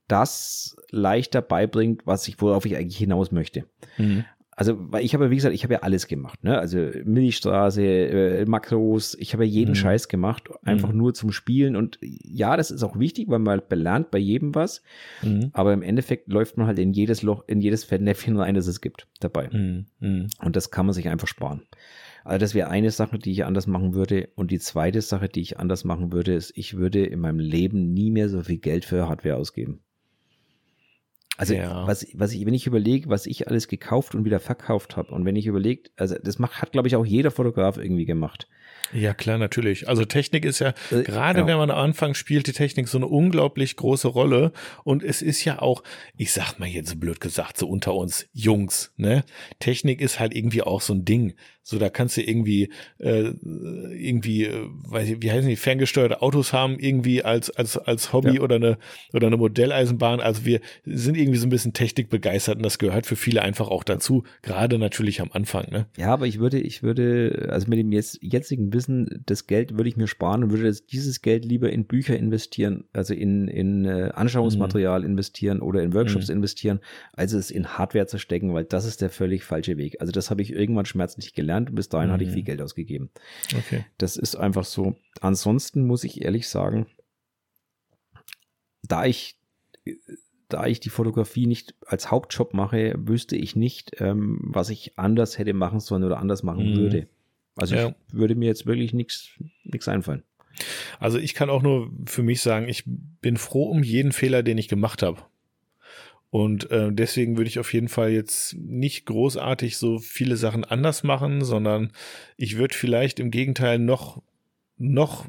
das leichter beibringt, was ich, worauf ich eigentlich hinaus möchte. Mhm. Also, weil ich habe, wie gesagt, ich habe ja alles gemacht, ne? Also Milchstraße, äh, Makros, ich habe ja jeden mhm. Scheiß gemacht, einfach mhm. nur zum Spielen. Und ja, das ist auch wichtig, weil man belernt bei jedem was. Mhm. Aber im Endeffekt läuft man halt in jedes Loch, in jedes Fettnäpfchen rein, das es gibt, dabei. Mhm. Mhm. Und das kann man sich einfach sparen. Also das wäre eine Sache, die ich anders machen würde. Und die zweite Sache, die ich anders machen würde, ist, ich würde in meinem Leben nie mehr so viel Geld für Hardware ausgeben. Also ja. was, was ich, wenn ich überlege, was ich alles gekauft und wieder verkauft habe und wenn ich überlege, also das macht, hat glaube ich auch jeder Fotograf irgendwie gemacht. Ja, klar, natürlich. Also Technik ist ja, äh, gerade ja. wenn man am Anfang spielt, die Technik so eine unglaublich große Rolle. Und es ist ja auch, ich sag mal jetzt blöd gesagt, so unter uns Jungs, ne? Technik ist halt irgendwie auch so ein Ding. So, da kannst du irgendwie, äh, irgendwie, äh, weiß ich, wie heißen die, ferngesteuerte Autos haben, irgendwie als, als, als Hobby ja. oder eine, oder eine Modelleisenbahn. Also wir sind irgendwie so ein bisschen Technik begeistert und das gehört für viele einfach auch dazu. Gerade natürlich am Anfang, ne? Ja, aber ich würde, ich würde, also mit dem jetzt, jetzigen Wissen, das Geld würde ich mir sparen und würde dieses Geld lieber in Bücher investieren, also in, in äh, Anschauungsmaterial mhm. investieren oder in Workshops mhm. investieren, als es in Hardware zu stecken, weil das ist der völlig falsche Weg. Also das habe ich irgendwann schmerzlich gelernt gelernt und bis dahin mhm. hatte ich viel mhm. Geld ausgegeben. Okay. Das ist einfach so. Ansonsten muss ich ehrlich sagen, da ich, da ich die Fotografie nicht als Hauptjob mache, wüsste ich nicht, ähm, was ich anders hätte machen sollen oder anders machen mhm. würde. Also ja. ich würde mir jetzt wirklich nichts einfallen. Also ich kann auch nur für mich sagen, ich bin froh um jeden Fehler, den ich gemacht habe. Und äh, deswegen würde ich auf jeden Fall jetzt nicht großartig so viele Sachen anders machen, sondern ich würde vielleicht im Gegenteil noch, noch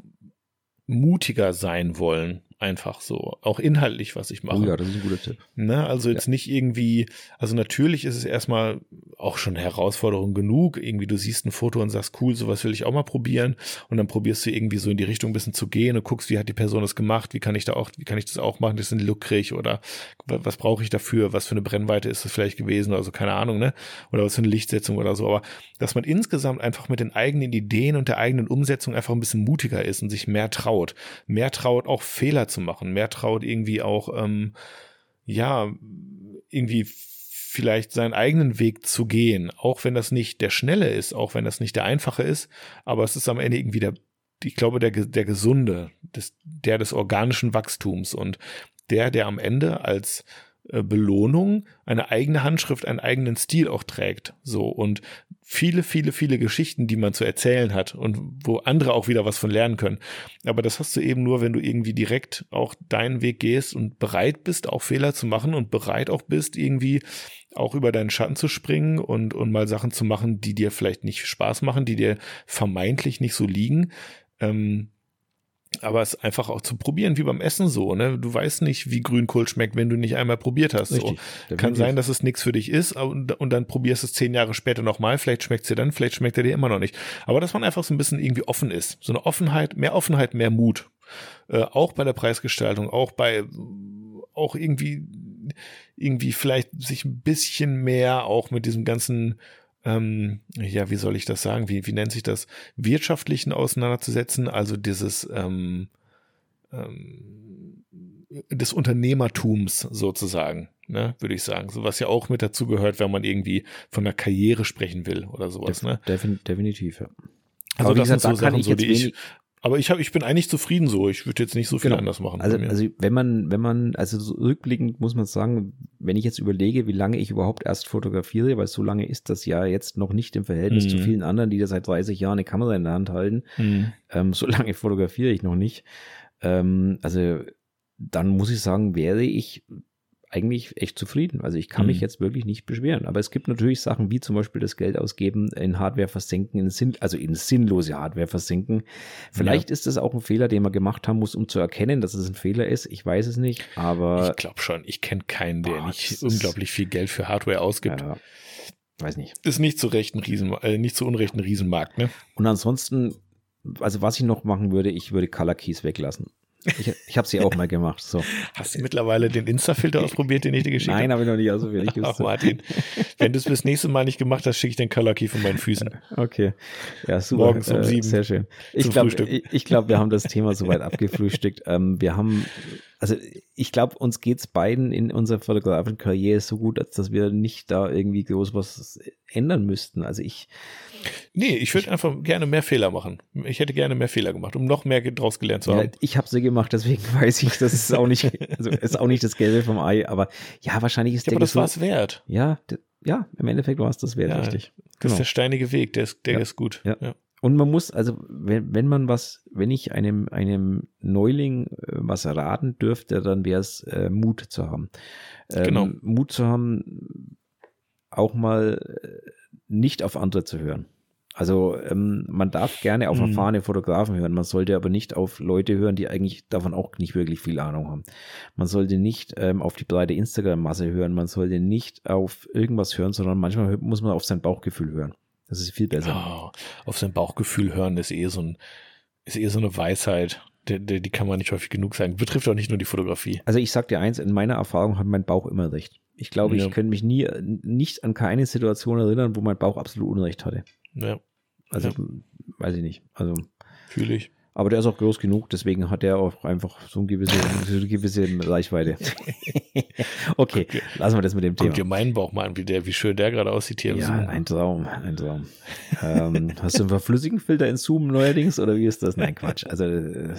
mutiger sein wollen einfach so, auch inhaltlich, was ich mache. Oh ja, das ist ein guter Tipp. Ne? Also jetzt ja. nicht irgendwie, also natürlich ist es erstmal auch schon eine Herausforderung genug. Irgendwie du siehst ein Foto und sagst, cool, sowas will ich auch mal probieren. Und dann probierst du irgendwie so in die Richtung ein bisschen zu gehen und guckst, wie hat die Person das gemacht, wie kann ich da auch, wie kann ich das auch machen, das ist ein Look krieg oder was brauche ich dafür, was für eine Brennweite ist das vielleicht gewesen, also keine Ahnung, ne? Oder was für eine Lichtsetzung oder so. Aber dass man insgesamt einfach mit den eigenen Ideen und der eigenen Umsetzung einfach ein bisschen mutiger ist und sich mehr traut. Mehr traut, auch Fehler zu machen, mehr traut irgendwie auch, ähm, ja, irgendwie vielleicht seinen eigenen Weg zu gehen, auch wenn das nicht der schnelle ist, auch wenn das nicht der einfache ist, aber es ist am Ende irgendwie der, ich glaube, der, der gesunde, des, der des organischen Wachstums und der, der am Ende als Belohnung eine eigene Handschrift, einen eigenen Stil auch trägt. So und viele, viele, viele Geschichten, die man zu erzählen hat und wo andere auch wieder was von lernen können. Aber das hast du eben nur, wenn du irgendwie direkt auch deinen Weg gehst und bereit bist, auch Fehler zu machen und bereit auch bist, irgendwie auch über deinen Schatten zu springen und, und mal Sachen zu machen, die dir vielleicht nicht Spaß machen, die dir vermeintlich nicht so liegen. Ähm, aber es einfach auch zu probieren, wie beim Essen so, ne? Du weißt nicht, wie Grünkohl schmeckt, wenn du nicht einmal probiert hast. Richtig, so. Kann sein, dass es nichts für dich ist und, und dann probierst es zehn Jahre später nochmal. Vielleicht schmeckt es dir dann, vielleicht schmeckt er dir immer noch nicht. Aber dass man einfach so ein bisschen irgendwie offen ist. So eine Offenheit, mehr Offenheit, mehr Mut. Äh, auch bei der Preisgestaltung, auch bei, auch irgendwie, irgendwie vielleicht sich ein bisschen mehr auch mit diesem ganzen ähm, ja, wie soll ich das sagen? Wie, wie nennt sich das? Wirtschaftlichen auseinanderzusetzen, also dieses ähm, ähm, des Unternehmertums sozusagen, ne, würde ich sagen. So was ja auch mit dazu gehört, wenn man irgendwie von der Karriere sprechen will oder sowas, ne? definitiv, ja. Also Aber das gesagt, sind so Sachen, so, die ich, aber ich habe, ich bin eigentlich zufrieden so. Ich würde jetzt nicht so viel genau. anders machen. Also, also wenn man, wenn man, also so rückblickend muss man sagen, wenn ich jetzt überlege, wie lange ich überhaupt erst fotografiere, weil so lange ist das ja jetzt noch nicht im Verhältnis mhm. zu vielen anderen, die da seit 30 Jahren eine Kamera in der Hand halten. Mhm. Ähm, so lange fotografiere ich noch nicht. Ähm, also dann muss ich sagen, wäre ich eigentlich echt zufrieden. Also ich kann mhm. mich jetzt wirklich nicht beschweren. Aber es gibt natürlich Sachen wie zum Beispiel das Geld ausgeben, in Hardware versenken, in Sinn, also in sinnlose Hardware versenken. Vielleicht ja. ist das auch ein Fehler, den man gemacht haben muss, um zu erkennen, dass es ein Fehler ist. Ich weiß es nicht, aber. Ich glaube schon. Ich kenne keinen, der boah, nicht unglaublich viel Geld für Hardware ausgibt. Ja, weiß nicht. Ist nicht zu Recht ein Riesen, äh, nicht zu Unrecht ein Riesenmarkt, ne? Und ansonsten, also was ich noch machen würde, ich würde Color Keys weglassen. Ich, ich habe sie auch mal gemacht. So. Hast du mittlerweile den Insta-Filter ausprobiert, den ich dir geschickt habe? Nein, habe ich noch nicht ausprobiert. Ach, Martin, wenn du es bis nächste Mal nicht gemacht hast, schicke ich den Color Key von meinen Füßen. Okay. Ja, super. Morgens um äh, sieben. Sehr schön. Ich glaube, ich, ich glaub, wir haben das Thema soweit abgefrühstückt. Ähm, wir haben, also ich glaube, uns geht es beiden in unserer Fotografenkarriere so gut, als dass wir nicht da irgendwie groß was ändern müssten. Also ich. Nee, ich würde einfach gerne mehr Fehler machen. Ich hätte gerne mehr Fehler gemacht, um noch mehr draus gelernt zu haben. Ja, ich habe sie gemacht, deswegen weiß ich, das ist auch nicht, also ist auch nicht das Gelbe vom Ei, aber ja, wahrscheinlich ist ja, der. Aber das war es wert. Ja, ja, im Endeffekt war es das wert, ja, richtig. Das genau. ist der steinige Weg, der ist, der ja. ist gut. Ja. ja. Und man muss, also wenn, wenn man was, wenn ich einem, einem Neuling äh, was erraten dürfte, dann wäre es äh, Mut zu haben. Ähm, genau. Mut zu haben, auch mal äh, nicht auf andere zu hören. Also ähm, man darf gerne auf mhm. erfahrene Fotografen hören, man sollte aber nicht auf Leute hören, die eigentlich davon auch nicht wirklich viel Ahnung haben. Man sollte nicht ähm, auf die breite Instagram-Masse hören, man sollte nicht auf irgendwas hören, sondern manchmal muss man auf sein Bauchgefühl hören. Das ist viel besser. Oh, auf sein Bauchgefühl hören ist eh so ein, ist eh so eine Weisheit. Die, die, die, kann man nicht häufig genug sagen. Betrifft auch nicht nur die Fotografie. Also ich sag dir eins, in meiner Erfahrung hat mein Bauch immer recht. Ich glaube, ja. ich könnte mich nie, nicht an keine Situation erinnern, wo mein Bauch absolut Unrecht hatte. Ja. Also, ja. weiß ich nicht. Also. Fühle ich. Aber der ist auch groß genug, deswegen hat er auch einfach so eine gewisse, eine gewisse Reichweite. okay, lassen wir das mit dem Thema. Guck dir meinen Bauch mal an, wie, der, wie schön der gerade aussieht hier ja, Zoom. ein Traum, ein Traum. ähm, hast du einen verflüssigen Filter in Zoom neuerdings oder wie ist das? Nein, Quatsch. Also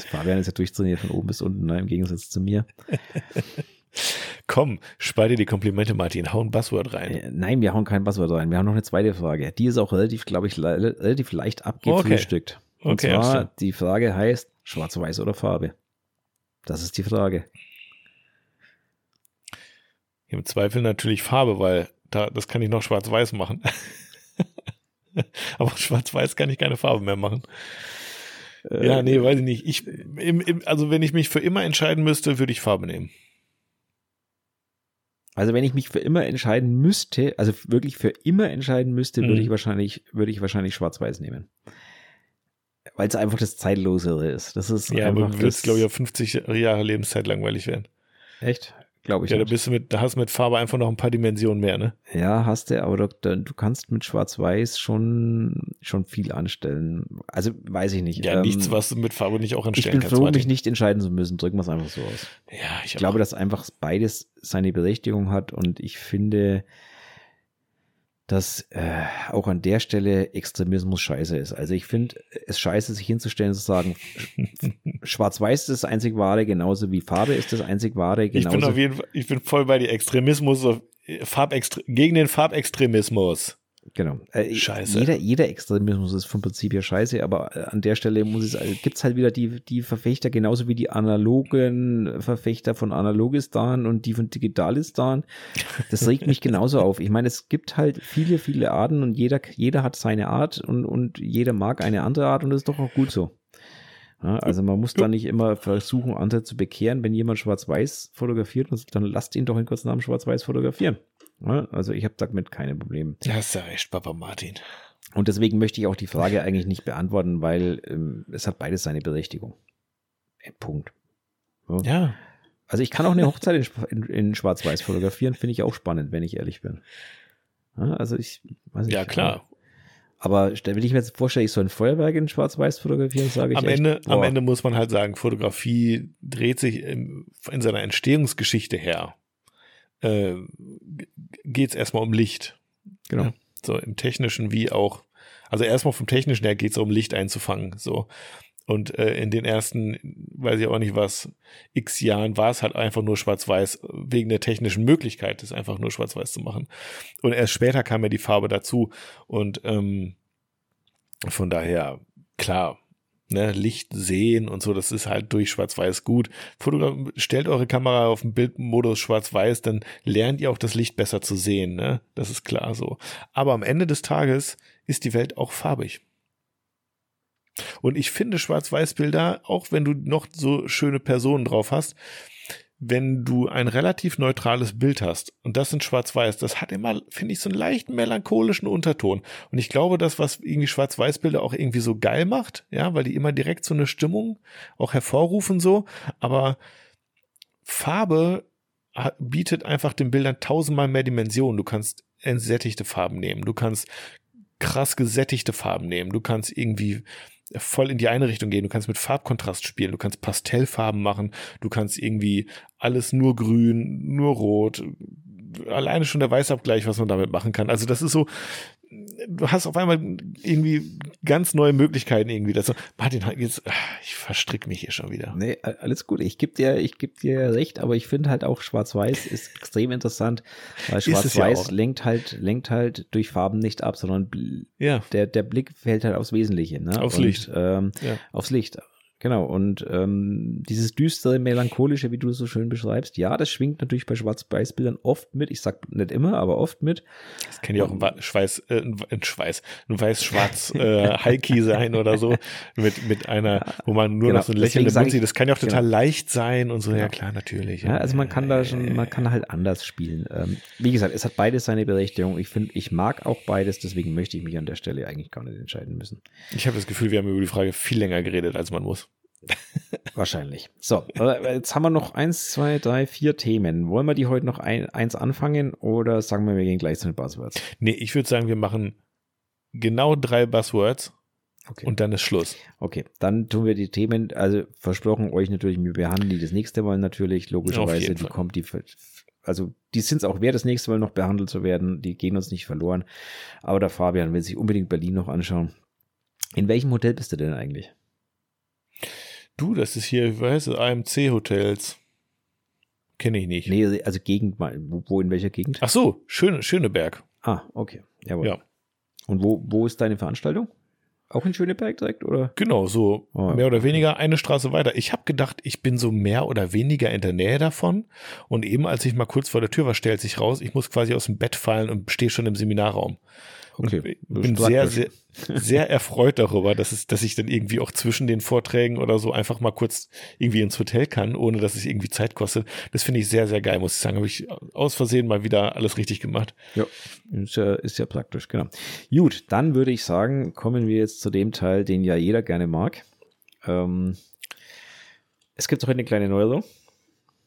Fabian ist ja durchtrainiert von oben bis unten, ne, im Gegensatz zu mir. Komm, spar dir die Komplimente, Martin. Hau ein Buzzword rein. Äh, nein, wir hauen kein Buzzword rein. Wir haben noch eine zweite Frage. Die ist auch relativ, glaube ich, le relativ leicht abgefrühstückt. Okay. Und okay, zwar, die Frage heißt, schwarz-weiß oder Farbe? Das ist die Frage. Im Zweifel natürlich Farbe, weil da, das kann ich noch schwarz-weiß machen. Aber schwarz-weiß kann ich keine Farbe mehr machen. Äh, ja, nee, weiß ich nicht. Ich, im, im, also wenn ich mich für immer entscheiden müsste, würde ich Farbe nehmen. Also wenn ich mich für immer entscheiden müsste, also wirklich für immer entscheiden müsste, würde mhm. ich wahrscheinlich, würde ich wahrscheinlich schwarz-weiß nehmen weil es einfach das Zeitlosere ist. Das ist ja, aber du willst, glaube ich, auf 50 Jahre Lebenszeit langweilig werden. Echt? Glaube ich. Ja, da bist du mit, da hast du mit Farbe einfach noch ein paar Dimensionen mehr, ne? Ja, hast du, aber du, du kannst mit Schwarz-Weiß schon, schon viel anstellen. Also weiß ich nicht. Ja, ähm, nichts, was du mit Farbe nicht auch anstellen kannst. Ich bin froh, mich nicht entscheiden zu müssen. Drücken wir es einfach so aus. Ja, ich, ich glaube, dass einfach beides seine Berechtigung hat und ich finde, dass äh, auch an der Stelle Extremismus scheiße ist. Also ich finde es scheiße, sich hinzustellen und zu sagen, Schwarz-Weiß ist das einzig wahre, genauso wie Farbe ist das einzig wahre. Genauso. Ich bin auf jeden Fall, ich bin voll bei dir. Extremismus, Farbextre gegen den Farbextremismus. Genau. Äh, scheiße. Jeder, jeder Extremismus ist vom Prinzip her scheiße, aber an der Stelle muss es, gibt's halt wieder die, die Verfechter, genauso wie die analogen Verfechter von Analogistan und die von Digitalistan. Das regt mich genauso auf. Ich meine, es gibt halt viele, viele Arten und jeder, jeder hat seine Art und, und jeder mag eine andere Art und das ist doch auch gut so. Ja, also man muss da nicht immer versuchen, andere zu bekehren. Wenn jemand schwarz-weiß fotografiert, dann lasst ihn doch in kurzen Namen schwarz-weiß fotografieren. Also ich habe damit keine Probleme. Ja, hast du recht, Papa Martin. Und deswegen möchte ich auch die Frage eigentlich nicht beantworten, weil ähm, es hat beides seine Berechtigung. Punkt. Ja. ja. Also ich kann auch eine Hochzeit in, in, Schwarz-Weiß fotografieren, finde ich auch spannend, wenn ich ehrlich bin. Ja, also ich weiß nicht. Ja, klar. Aber wenn ich mir jetzt vorstelle, ich soll ein Feuerwerk in Schwarz-Weiß fotografieren, sage ich am echt, Ende, Am Ende muss man halt sagen, Fotografie dreht sich in, in seiner Entstehungsgeschichte her äh, geht es erstmal um Licht. Genau. Ja, so im technischen wie auch, also erstmal vom technischen her geht es um Licht einzufangen. So. Und äh, in den ersten, weiß ich auch nicht was, x Jahren war es halt einfach nur schwarz-weiß, wegen der technischen Möglichkeit, das einfach nur schwarz-weiß zu machen. Und erst später kam ja die Farbe dazu. Und ähm, von daher, klar, ne, Licht sehen und so, das ist halt durch Schwarz-Weiß gut. Fotograf stellt eure Kamera auf den Bildmodus Schwarz-Weiß, dann lernt ihr auch das Licht besser zu sehen, ne? Das ist klar so. Aber am Ende des Tages ist die Welt auch farbig. Und ich finde Schwarz-Weiß-Bilder, auch wenn du noch so schöne Personen drauf hast, wenn du ein relativ neutrales Bild hast und das in Schwarz-Weiß, das hat immer, finde ich, so einen leichten melancholischen Unterton. Und ich glaube, das, was irgendwie Schwarz-Weiß-Bilder auch irgendwie so geil macht, ja, weil die immer direkt so eine Stimmung auch hervorrufen so, aber Farbe bietet einfach den Bildern tausendmal mehr Dimensionen. Du kannst entsättigte Farben nehmen, du kannst krass gesättigte Farben nehmen, du kannst irgendwie voll in die eine Richtung gehen. Du kannst mit Farbkontrast spielen, du kannst Pastellfarben machen, du kannst irgendwie alles nur grün, nur rot. Alleine schon der Weißabgleich, was man damit machen kann. Also das ist so, du hast auf einmal irgendwie ganz neue Möglichkeiten irgendwie. Das, Martin, jetzt, ah, ich verstrick mich hier schon wieder. Nee, alles gut. Ich gebe dir, ich geb dir recht, aber ich finde halt auch Schwarz-Weiß ist extrem interessant, weil Schwarz-Weiß ja lenkt halt, lenkt halt durch Farben nicht ab, sondern ja. der, der Blick fällt halt aufs Wesentliche, ne? Aufs Licht. ähm, ja. Aufs Licht. Genau, und ähm, dieses düstere, melancholische, wie du es so schön beschreibst, ja, das schwingt natürlich bei Schwarz-Weiß-Bildern oft mit. Ich sag nicht immer, aber oft mit. Das kann ja auch ein Schweiß, äh, ein Schweiß, ein weiß-schwarz äh, Heiki sein oder so, mit, mit einer, wo man nur genau, noch so ein Lächeln im Mund sieht. Das kann ja auch total genau. leicht sein und so, genau. ja klar, natürlich. Ja, also man kann da schon, man kann halt anders spielen. Ähm, wie gesagt, es hat beides seine Berechtigung. Ich finde, ich mag auch beides, deswegen möchte ich mich an der Stelle eigentlich gar nicht entscheiden müssen. Ich habe das Gefühl, wir haben über die Frage viel länger geredet, als man muss. Wahrscheinlich. So, jetzt haben wir noch eins, zwei, drei, vier Themen. Wollen wir die heute noch ein, eins anfangen oder sagen wir, wir gehen gleich zu den Buzzwords? Nee, ich würde sagen, wir machen genau drei Buzzwords okay. und dann ist Schluss. Okay, dann tun wir die Themen, also versprochen euch natürlich, wir behandeln die das nächste Mal natürlich, logischerweise, die Fall. kommt die, also die sind es auch wert, das nächste Mal noch behandelt zu werden, die gehen uns nicht verloren. Aber der Fabian will sich unbedingt Berlin noch anschauen. In welchem Hotel bist du denn eigentlich? Du, das ist hier, wie heißt es, AMC-Hotels. Kenne ich nicht. Nee, also Gegend, wo, wo in welcher Gegend? Ach so, Schöne, Schöneberg. Ah, okay. Jawohl. Ja. Und wo, wo ist deine Veranstaltung? Auch in Schöneberg direkt, oder? Genau, so oh, mehr oder weniger eine Straße weiter. Ich habe gedacht, ich bin so mehr oder weniger in der Nähe davon. Und eben als ich mal kurz vor der Tür war, stellt sich raus, ich muss quasi aus dem Bett fallen und stehe schon im Seminarraum. Okay. Und bin sehr, sehr, sehr erfreut darüber, dass es, dass ich dann irgendwie auch zwischen den Vorträgen oder so einfach mal kurz irgendwie ins Hotel kann, ohne dass es irgendwie Zeit kostet. Das finde ich sehr, sehr geil, muss ich sagen. Habe ich aus Versehen mal wieder alles richtig gemacht. Ja, ist ja, ist ja praktisch, genau. Gut, dann würde ich sagen, kommen wir jetzt zu dem Teil, den ja jeder gerne mag. Ähm, es gibt heute eine kleine Neuerung.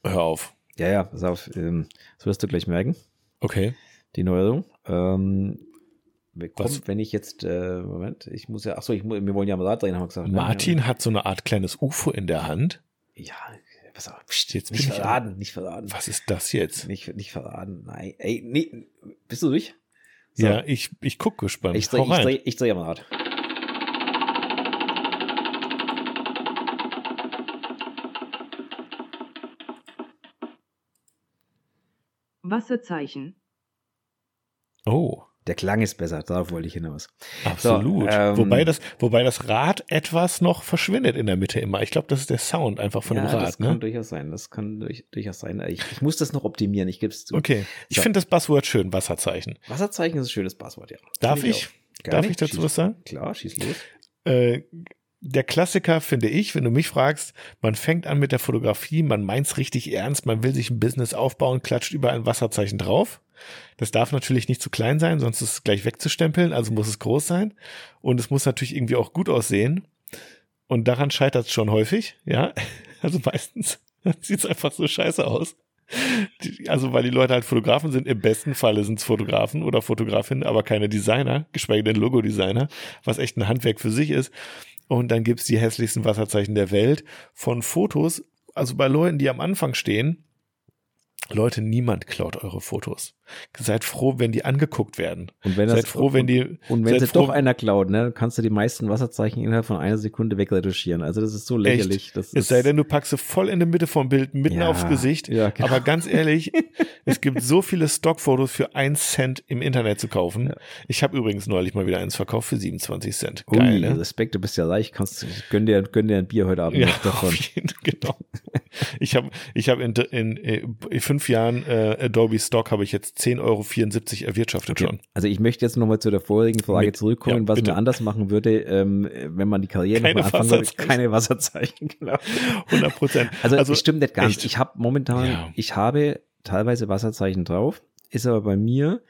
Hör auf. Ja, ja, pass auf. Ähm, das wirst du gleich merken. Okay. Die Neuerung. Ähm, kommt, wenn ich jetzt, äh, Moment, ich muss ja, achso, ich, wir wollen ja mal drehen, haben wir gesagt. Ne? Martin ja. hat so eine Art kleines UFO in der Hand. Ja, pass auf, pst, jetzt nicht verraten, nicht verraten. Was ist das jetzt? Nicht, nicht verraten, nein. Ey, nee, bist du durch? So. Ja, ich, ich guck gespannt. Ich drehe ich dreh, ich dreh mal Rad. Wasserzeichen. Oh. Der Klang ist besser, darauf wollte ich hinaus. Absolut. So, ähm, wobei, das, wobei das Rad etwas noch verschwindet in der Mitte immer. Ich glaube, das ist der Sound einfach von ja, dem Rad. Das kann ne? durchaus sein. Das kann durch, durchaus sein. Ich, ich, muss das noch optimieren, ich gebe es zu. Okay. Ich so. finde das Buzzword schön, Wasserzeichen. Wasserzeichen ist ein schönes Buzzword, ja. Darf ich? Darf ich dazu schieß, was sagen? Klar, schieß los. Äh, der Klassiker finde ich, wenn du mich fragst, man fängt an mit der Fotografie, man meint's richtig ernst, man will sich ein Business aufbauen, klatscht über ein Wasserzeichen drauf. Das darf natürlich nicht zu klein sein, sonst ist es gleich wegzustempeln, also muss es groß sein. Und es muss natürlich irgendwie auch gut aussehen. Und daran scheitert es schon häufig, ja. Also meistens sieht es einfach so scheiße aus. Also, weil die Leute halt Fotografen sind, im besten Falle sind es Fotografen oder Fotografinnen, aber keine Designer, geschweige denn Logo-Designer, was echt ein Handwerk für sich ist. Und dann gibt's die hässlichsten Wasserzeichen der Welt von Fotos, also bei Leuten, die am Anfang stehen. Leute, niemand klaut eure Fotos. Seid froh, wenn die angeguckt werden. Und wenn das, seid froh, wenn die. Und wenn sie froh, doch einer klaut, ne, kannst du die meisten Wasserzeichen innerhalb von einer Sekunde wegretuschieren. Also das ist so lächerlich. Es sei denn, du packst sie voll in der Mitte vom Bild, mitten ja, aufs Gesicht. Ja, genau. Aber ganz ehrlich, es gibt so viele Stockfotos für ein Cent im Internet zu kaufen. Ja. Ich habe übrigens neulich mal wieder eins verkauft für 27 Cent. Geil, Ui, ne? Respekt, du bist ja reich. Kannst, gönn dir, gönn dir ein Bier heute Abend ja, noch davon. Jeden, genau. ich habe ich hab in, in, in fünf Jahren äh, Adobe Stock habe ich jetzt 10,74 Euro erwirtschaftet okay. schon. Also ich möchte jetzt nochmal zu der vorigen Frage Mit, zurückkommen, ja, was man anders machen würde, ähm, wenn man die Karriere keine anfangen würde. Keine Wasserzeichen, genau. 100 Prozent. Also, also, stimmt nicht ganz. Echt? Ich habe momentan, ja. ich habe teilweise Wasserzeichen drauf, ist aber bei mir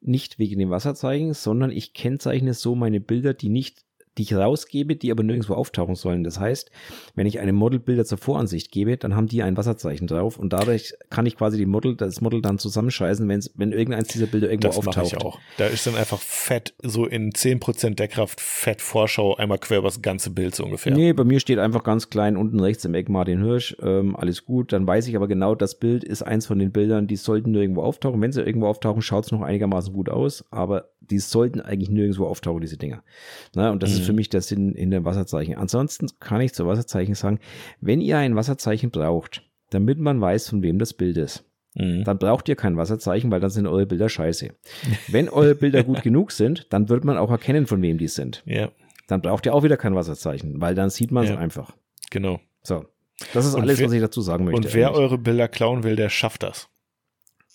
nicht wegen dem Wasserzeichen, sondern ich kennzeichne so meine Bilder, die nicht die ich rausgebe, die aber nirgendwo auftauchen sollen. Das heißt, wenn ich eine Modelbilder zur Voransicht gebe, dann haben die ein Wasserzeichen drauf und dadurch kann ich quasi die Model, das Model dann zusammenscheißen, wenn's, wenn irgendeins dieser Bilder irgendwo das auftaucht. Das mache ich auch. Da ist dann einfach fett, so in 10% der Kraft, fett Vorschau, einmal quer über das ganze Bild so ungefähr. Nee, bei mir steht einfach ganz klein unten rechts im Eck Martin Hirsch, ähm, alles gut. Dann weiß ich aber genau, das Bild ist eins von den Bildern, die sollten nirgendwo auftauchen. Wenn sie irgendwo auftauchen, schaut es noch einigermaßen gut aus, aber die sollten eigentlich nirgendwo auftauchen, diese Dinger. Na, und das mhm. ist für mich der Sinn in den Wasserzeichen. Ansonsten kann ich zu Wasserzeichen sagen, wenn ihr ein Wasserzeichen braucht, damit man weiß, von wem das Bild ist, mhm. dann braucht ihr kein Wasserzeichen, weil dann sind eure Bilder scheiße. wenn eure Bilder gut genug sind, dann wird man auch erkennen, von wem die sind. Ja. Dann braucht ihr auch wieder kein Wasserzeichen, weil dann sieht man es ja. einfach. Genau. So. Das ist und alles, wer, was ich dazu sagen möchte. Und wer eigentlich. eure Bilder klauen will, der schafft das.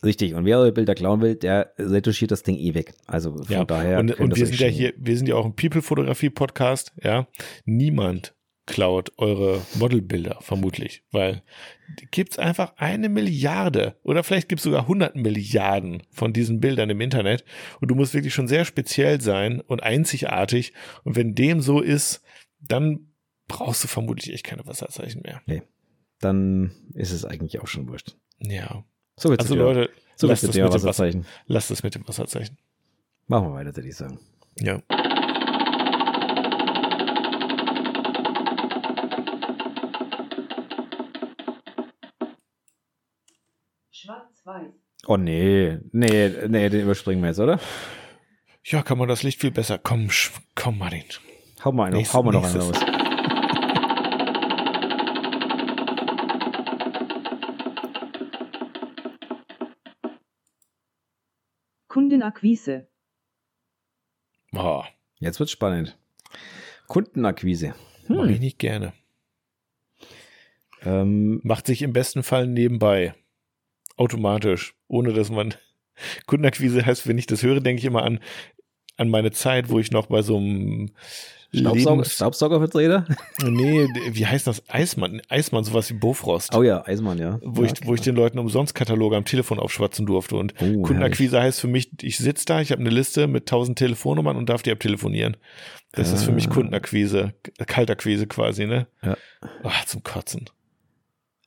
Richtig. Und wer eure Bilder klauen will, der retuschiert das Ding eh weg. Also von ja. daher. Und, und wir sind ja hier, wir sind ja auch ein People-Fotografie-Podcast, ja. Niemand klaut eure Modelbilder, vermutlich. Weil gibt's einfach eine Milliarde oder vielleicht gibt's sogar hundert Milliarden von diesen Bildern im Internet. Und du musst wirklich schon sehr speziell sein und einzigartig. Und wenn dem so ist, dann brauchst du vermutlich echt keine Wasserzeichen mehr. Nee. Dann ist es eigentlich auch schon wurscht. Ja. So wird's also Leute, so lasst, es mit Wasserzeichen. Wasser, lasst es mit dem Wasserzeichen. Machen wir weiter, würde ich sagen. Ja. Schwarz-Weiß. Oh nee, nee, nee, den überspringen wir jetzt, oder? Ja, kann man das Licht viel besser. Komm, komm, Martin. Hau mal einen, hau mal noch einen raus. Kundenakquise. Oh. Jetzt wird's spannend. Kundenakquise. Hm. Mache ich nicht gerne. Ähm, Macht sich im besten Fall nebenbei. Automatisch. Ohne dass man. Kundenakquise heißt, wenn ich das höre, denke ich immer an, an meine Zeit, wo ich noch bei so einem Staubsauger, Staubsaugervertreter? Nee, wie heißt das? Eismann, Eismann, sowas wie Bofrost. Oh ja, Eismann, ja. Wo, ja, ich, wo ich den Leuten umsonst Kataloge am Telefon aufschwatzen durfte. Und oh, Kundenakquise heißt für mich, ich sitze da, ich habe eine Liste mit tausend Telefonnummern und darf die abtelefonieren. Das ah. ist für mich ah. Kundenakquise, Kaltakquise quasi, ne? Ja. Ach, zum Kotzen.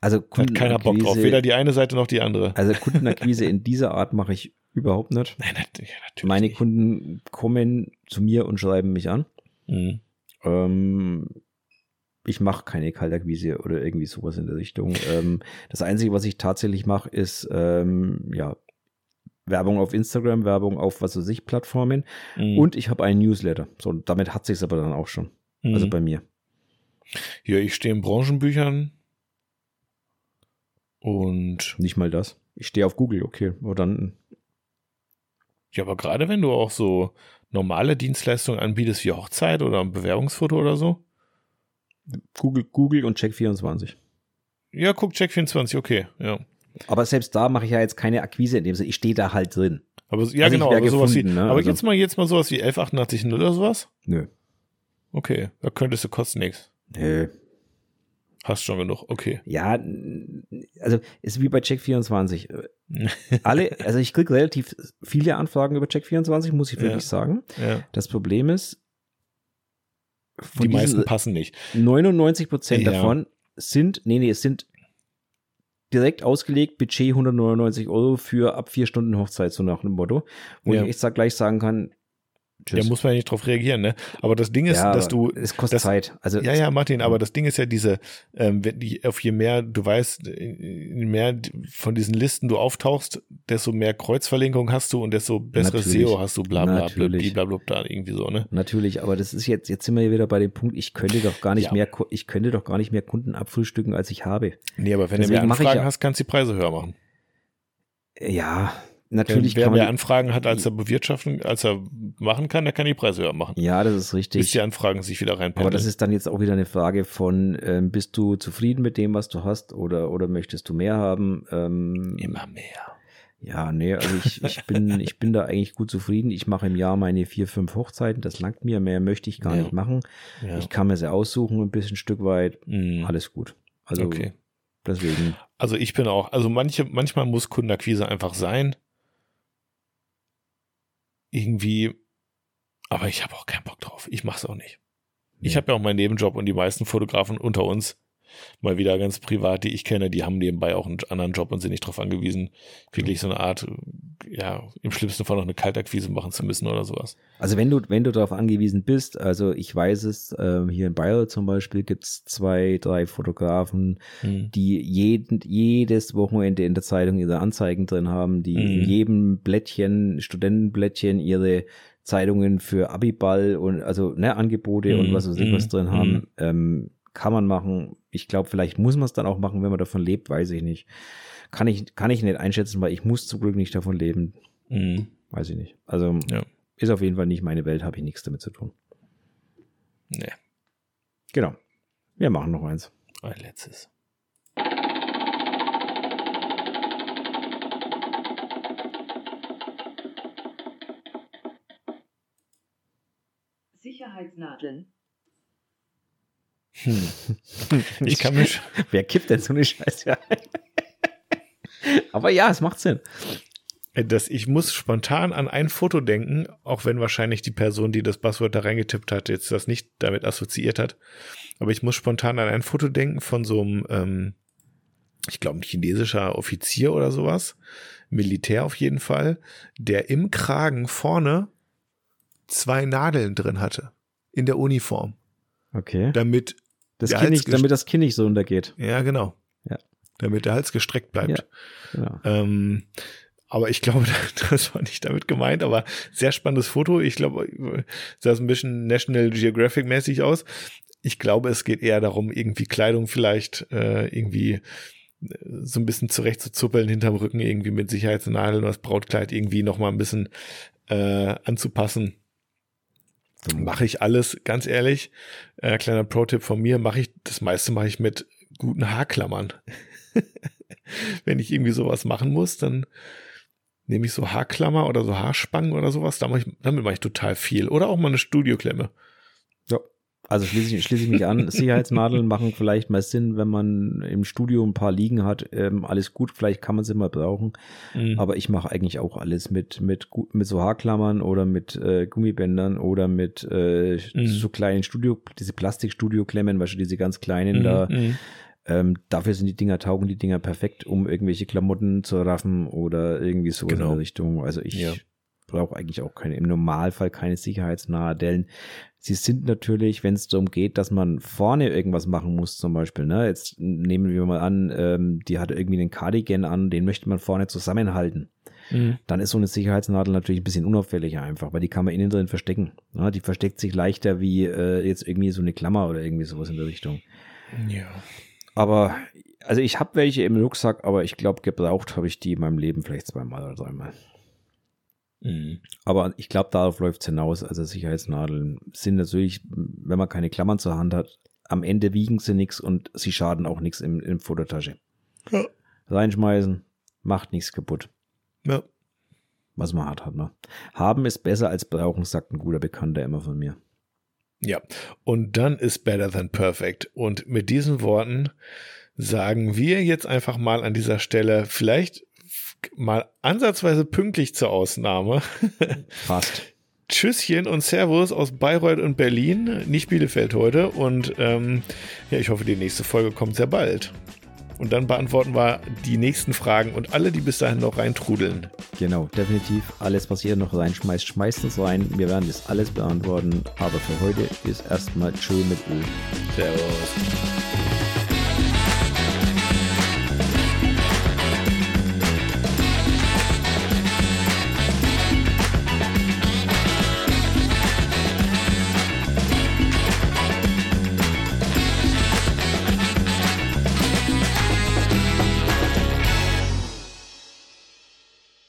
Also Hat keiner Bock drauf, weder die eine Seite noch die andere. Also Kundenakquise in dieser Art mache ich überhaupt nicht. Nein, natürlich, Meine. Kunden kommen zu mir und schreiben mich an. Mhm. Ähm, ich mache keine Kaltakquise oder irgendwie sowas in der Richtung. Ähm, das Einzige, was ich tatsächlich mache, ist ähm, ja Werbung auf Instagram, Werbung auf was weiß ich Plattformen mhm. und ich habe einen Newsletter. So, damit hat sich aber dann auch schon. Also mhm. Also bei mir. Ja, ich stehe in Branchenbüchern und nicht mal das. Ich stehe auf Google, okay. Oder dann. Ja, aber gerade wenn du auch so normale Dienstleistungen anbietest wie Hochzeit oder ein Bewerbungsfoto oder so? Google, Google und Check24. Ja, guck, Check24, okay, ja. Aber selbst da mache ich ja jetzt keine Akquise in dem Sinne, ich stehe da halt drin. Aber ja, also genau, aber sowas gefunden, wie, ne? aber also, jetzt mal jetzt mal sowas wie 1188 oder sowas? Nö. Okay, da könntest du kosten nichts. Nö. Hast schon genug, okay. Ja, also ist wie bei Check24. Alle, also ich kriege relativ viele Anfragen über Check24, muss ich wirklich ja. sagen. Ja. Das Problem ist, die meisten passen nicht. 99 Prozent ja. davon sind, nee, nee, es sind direkt ausgelegt, Budget 199 Euro für ab vier Stunden Hochzeit, so nach dem Motto. Wo ich echt gleich sagen kann, Tschüss. Ja, muss man ja nicht drauf reagieren, ne? Aber das Ding ist, ja, dass du. Es kostet das, Zeit. Also, ja, ja, Martin, aber das Ding ist ja diese, ähm, wenn die, auf je mehr du weißt, je mehr von diesen Listen du auftauchst, desto mehr Kreuzverlinkung hast du und desto besseres SEO hast du, bla, bla, bla, bla, bla, bla, irgendwie so, ne? Natürlich, aber das ist jetzt, jetzt sind wir wieder bei dem Punkt, ich könnte doch gar nicht ja. mehr, ich könnte doch gar nicht mehr Kunden abfrühstücken, als ich habe. Nee, aber wenn Deswegen du mehr Anfragen ja, hast, kannst du die Preise höher machen. Ja, natürlich wer, wer mehr Anfragen hat, als er bewirtschaften, als er machen kann, der kann die Preise höher machen. Ja, das ist richtig. Bis die Anfragen sich wieder reinpendeln. Aber das ist dann jetzt auch wieder eine Frage von, ähm, bist du zufrieden mit dem, was du hast oder, oder möchtest du mehr haben? Ähm, Immer mehr. Ja, nee, also ich, ich, bin, ich bin da eigentlich gut zufrieden. Ich mache im Jahr meine vier, fünf Hochzeiten. Das langt mir. Mehr möchte ich gar Ja. nicht machen. Ja. Ich kann mir sie aussuchen, ein bisschen Stück weit. Mhm. Alles gut. Also Okay. deswegen. Also ich bin auch, also manche, manchmal muss Kundenakquise einfach sein. Irgendwie, aber ich habe auch keinen Bock drauf. Ich mache es auch nicht. Ich habe ja auch meinen Nebenjob und die meisten Fotografen unter uns, mal wieder ganz privat, die ich kenne, die haben nebenbei auch einen anderen Job und sind nicht darauf angewiesen, wirklich so eine Art, ja, im schlimmsten Fall noch eine Kaltakquise machen zu müssen oder sowas. Also wenn du, wenn du darauf angewiesen bist, also ich weiß es, ähm, hier in Bayreuth zum Beispiel gibt es zwei, drei Fotografen, Hm. die jeden, jedes Wochenende in der Zeitung ihre Anzeigen drin haben, die in Mhm. jedem Blättchen, Studentenblättchen ihre Zeitungen für Abiball und also ne, Angebote und Mhm. was weiß ich was Mhm. drin haben. Ähm, kann man machen. Ich glaube, vielleicht muss man es dann auch machen, wenn man davon lebt, weiß ich nicht. Kann ich, kann ich nicht einschätzen, weil ich muss zum Glück nicht davon leben. Mhm. Weiß ich nicht. Also Ja. ist auf jeden Fall nicht meine Welt, habe ich nichts damit zu tun. Nee, Genau. Wir machen noch eins. ein letztes. Sicherheitsnadeln. Hm. Ich kann mich, Wer kippt denn so eine Scheiße ein? Aber ja, es macht Sinn. dass ich muss spontan an ein Foto denken, auch wenn wahrscheinlich die Person, die das Passwort da reingetippt hat, jetzt das nicht damit assoziiert hat. Aber ich muss spontan an ein Foto denken von so einem, ähm, ich glaube, ein chinesischer Offizier oder sowas, Militär auf jeden Fall, der im Kragen vorne zwei Nadeln drin hatte in der Uniform, Okay. damit Das Hals nicht, damit das Kinn nicht so untergeht. ja genau, Ja. damit der Hals gestreckt bleibt. Ja. Genau. Ähm, aber ich glaube, das war nicht damit gemeint, aber sehr spannendes Foto. Ich glaube, sah es ein bisschen National Geographic mäßig aus. Ich glaube, es geht eher darum, irgendwie Kleidung vielleicht äh, irgendwie äh, so ein bisschen zurechtzuzuppeln hinterm Rücken, irgendwie mit Sicherheitsnadeln oder das Brautkleid irgendwie nochmal ein bisschen äh, anzupassen. Mache ich alles, ganz ehrlich. Äh, kleiner Pro-Tipp von mir, mache ich, das meiste mache ich mit guten Haarklammern. Wenn ich irgendwie sowas machen muss, dann nehme ich so Haarklammer oder so Haarspangen oder sowas. Damit mache ich total viel. Oder auch mal eine Studioklemme. Also schließe ich, schließe ich mich an. Sicherheitsnadeln machen vielleicht mal Sinn, wenn man im Studio ein paar liegen hat. Ähm, alles gut, vielleicht kann man sie mal brauchen. Mhm. Aber ich mache eigentlich auch alles mit, mit, mit so Haarklammern oder mit äh, Gummibändern oder mit äh, Mhm. so kleinen Studio, diese Plastikstudio-Klemmen, weißt du, diese ganz kleinen Mhm, da. mhm. Ähm, dafür sind die Dinger, taugen die Dinger perfekt, um irgendwelche Klamotten zu raffen oder irgendwie so in Genau. der Richtung. Also ich Ja. Brauche eigentlich auch keine, im Normalfall keine Sicherheitsnadeln. Sie sind natürlich, wenn es darum geht, dass man vorne irgendwas machen muss, zum Beispiel, ne, jetzt nehmen wir mal an, ähm, die hat irgendwie einen Cardigan an, den möchte man vorne zusammenhalten. Mhm. Dann ist so eine Sicherheitsnadel natürlich ein bisschen unauffälliger einfach, weil die kann man innen drin verstecken. Ja, die versteckt sich leichter wie äh, jetzt irgendwie so eine Klammer oder irgendwie sowas in der Richtung. Ja. Aber, also ich habe welche im Rucksack, aber ich glaube, gebraucht habe ich die in meinem Leben vielleicht zweimal oder dreimal. Mhm. Aber ich glaube, darauf läuft es hinaus. Also Sicherheitsnadeln sind natürlich, wenn man keine Klammern zur Hand hat, am Ende wiegen sie nichts und sie schaden auch nichts in, in Fototasche. Ja. Reinschmeißen, macht nichts kaputt. ja. Was man hat, hat man. Haben ist besser als brauchen, sagt ein guter Bekannter immer von mir. Ja, und dann ist better than perfect. Und mit diesen Worten sagen wir jetzt einfach mal an dieser Stelle vielleicht mal ansatzweise pünktlich zur Ausnahme. Fast. Tschüsschen und Servus aus Bayreuth und Berlin, nicht Bielefeld heute. Und ähm, ja, ich hoffe, die nächste Folge kommt sehr bald. Und dann beantworten wir die nächsten Fragen und alle, die bis dahin noch reintrudeln. Genau, definitiv. Alles, was ihr noch reinschmeißt, schmeißt es rein. Wir werden das alles beantworten. Aber für heute ist erstmal Tschö mit Ö. Servus.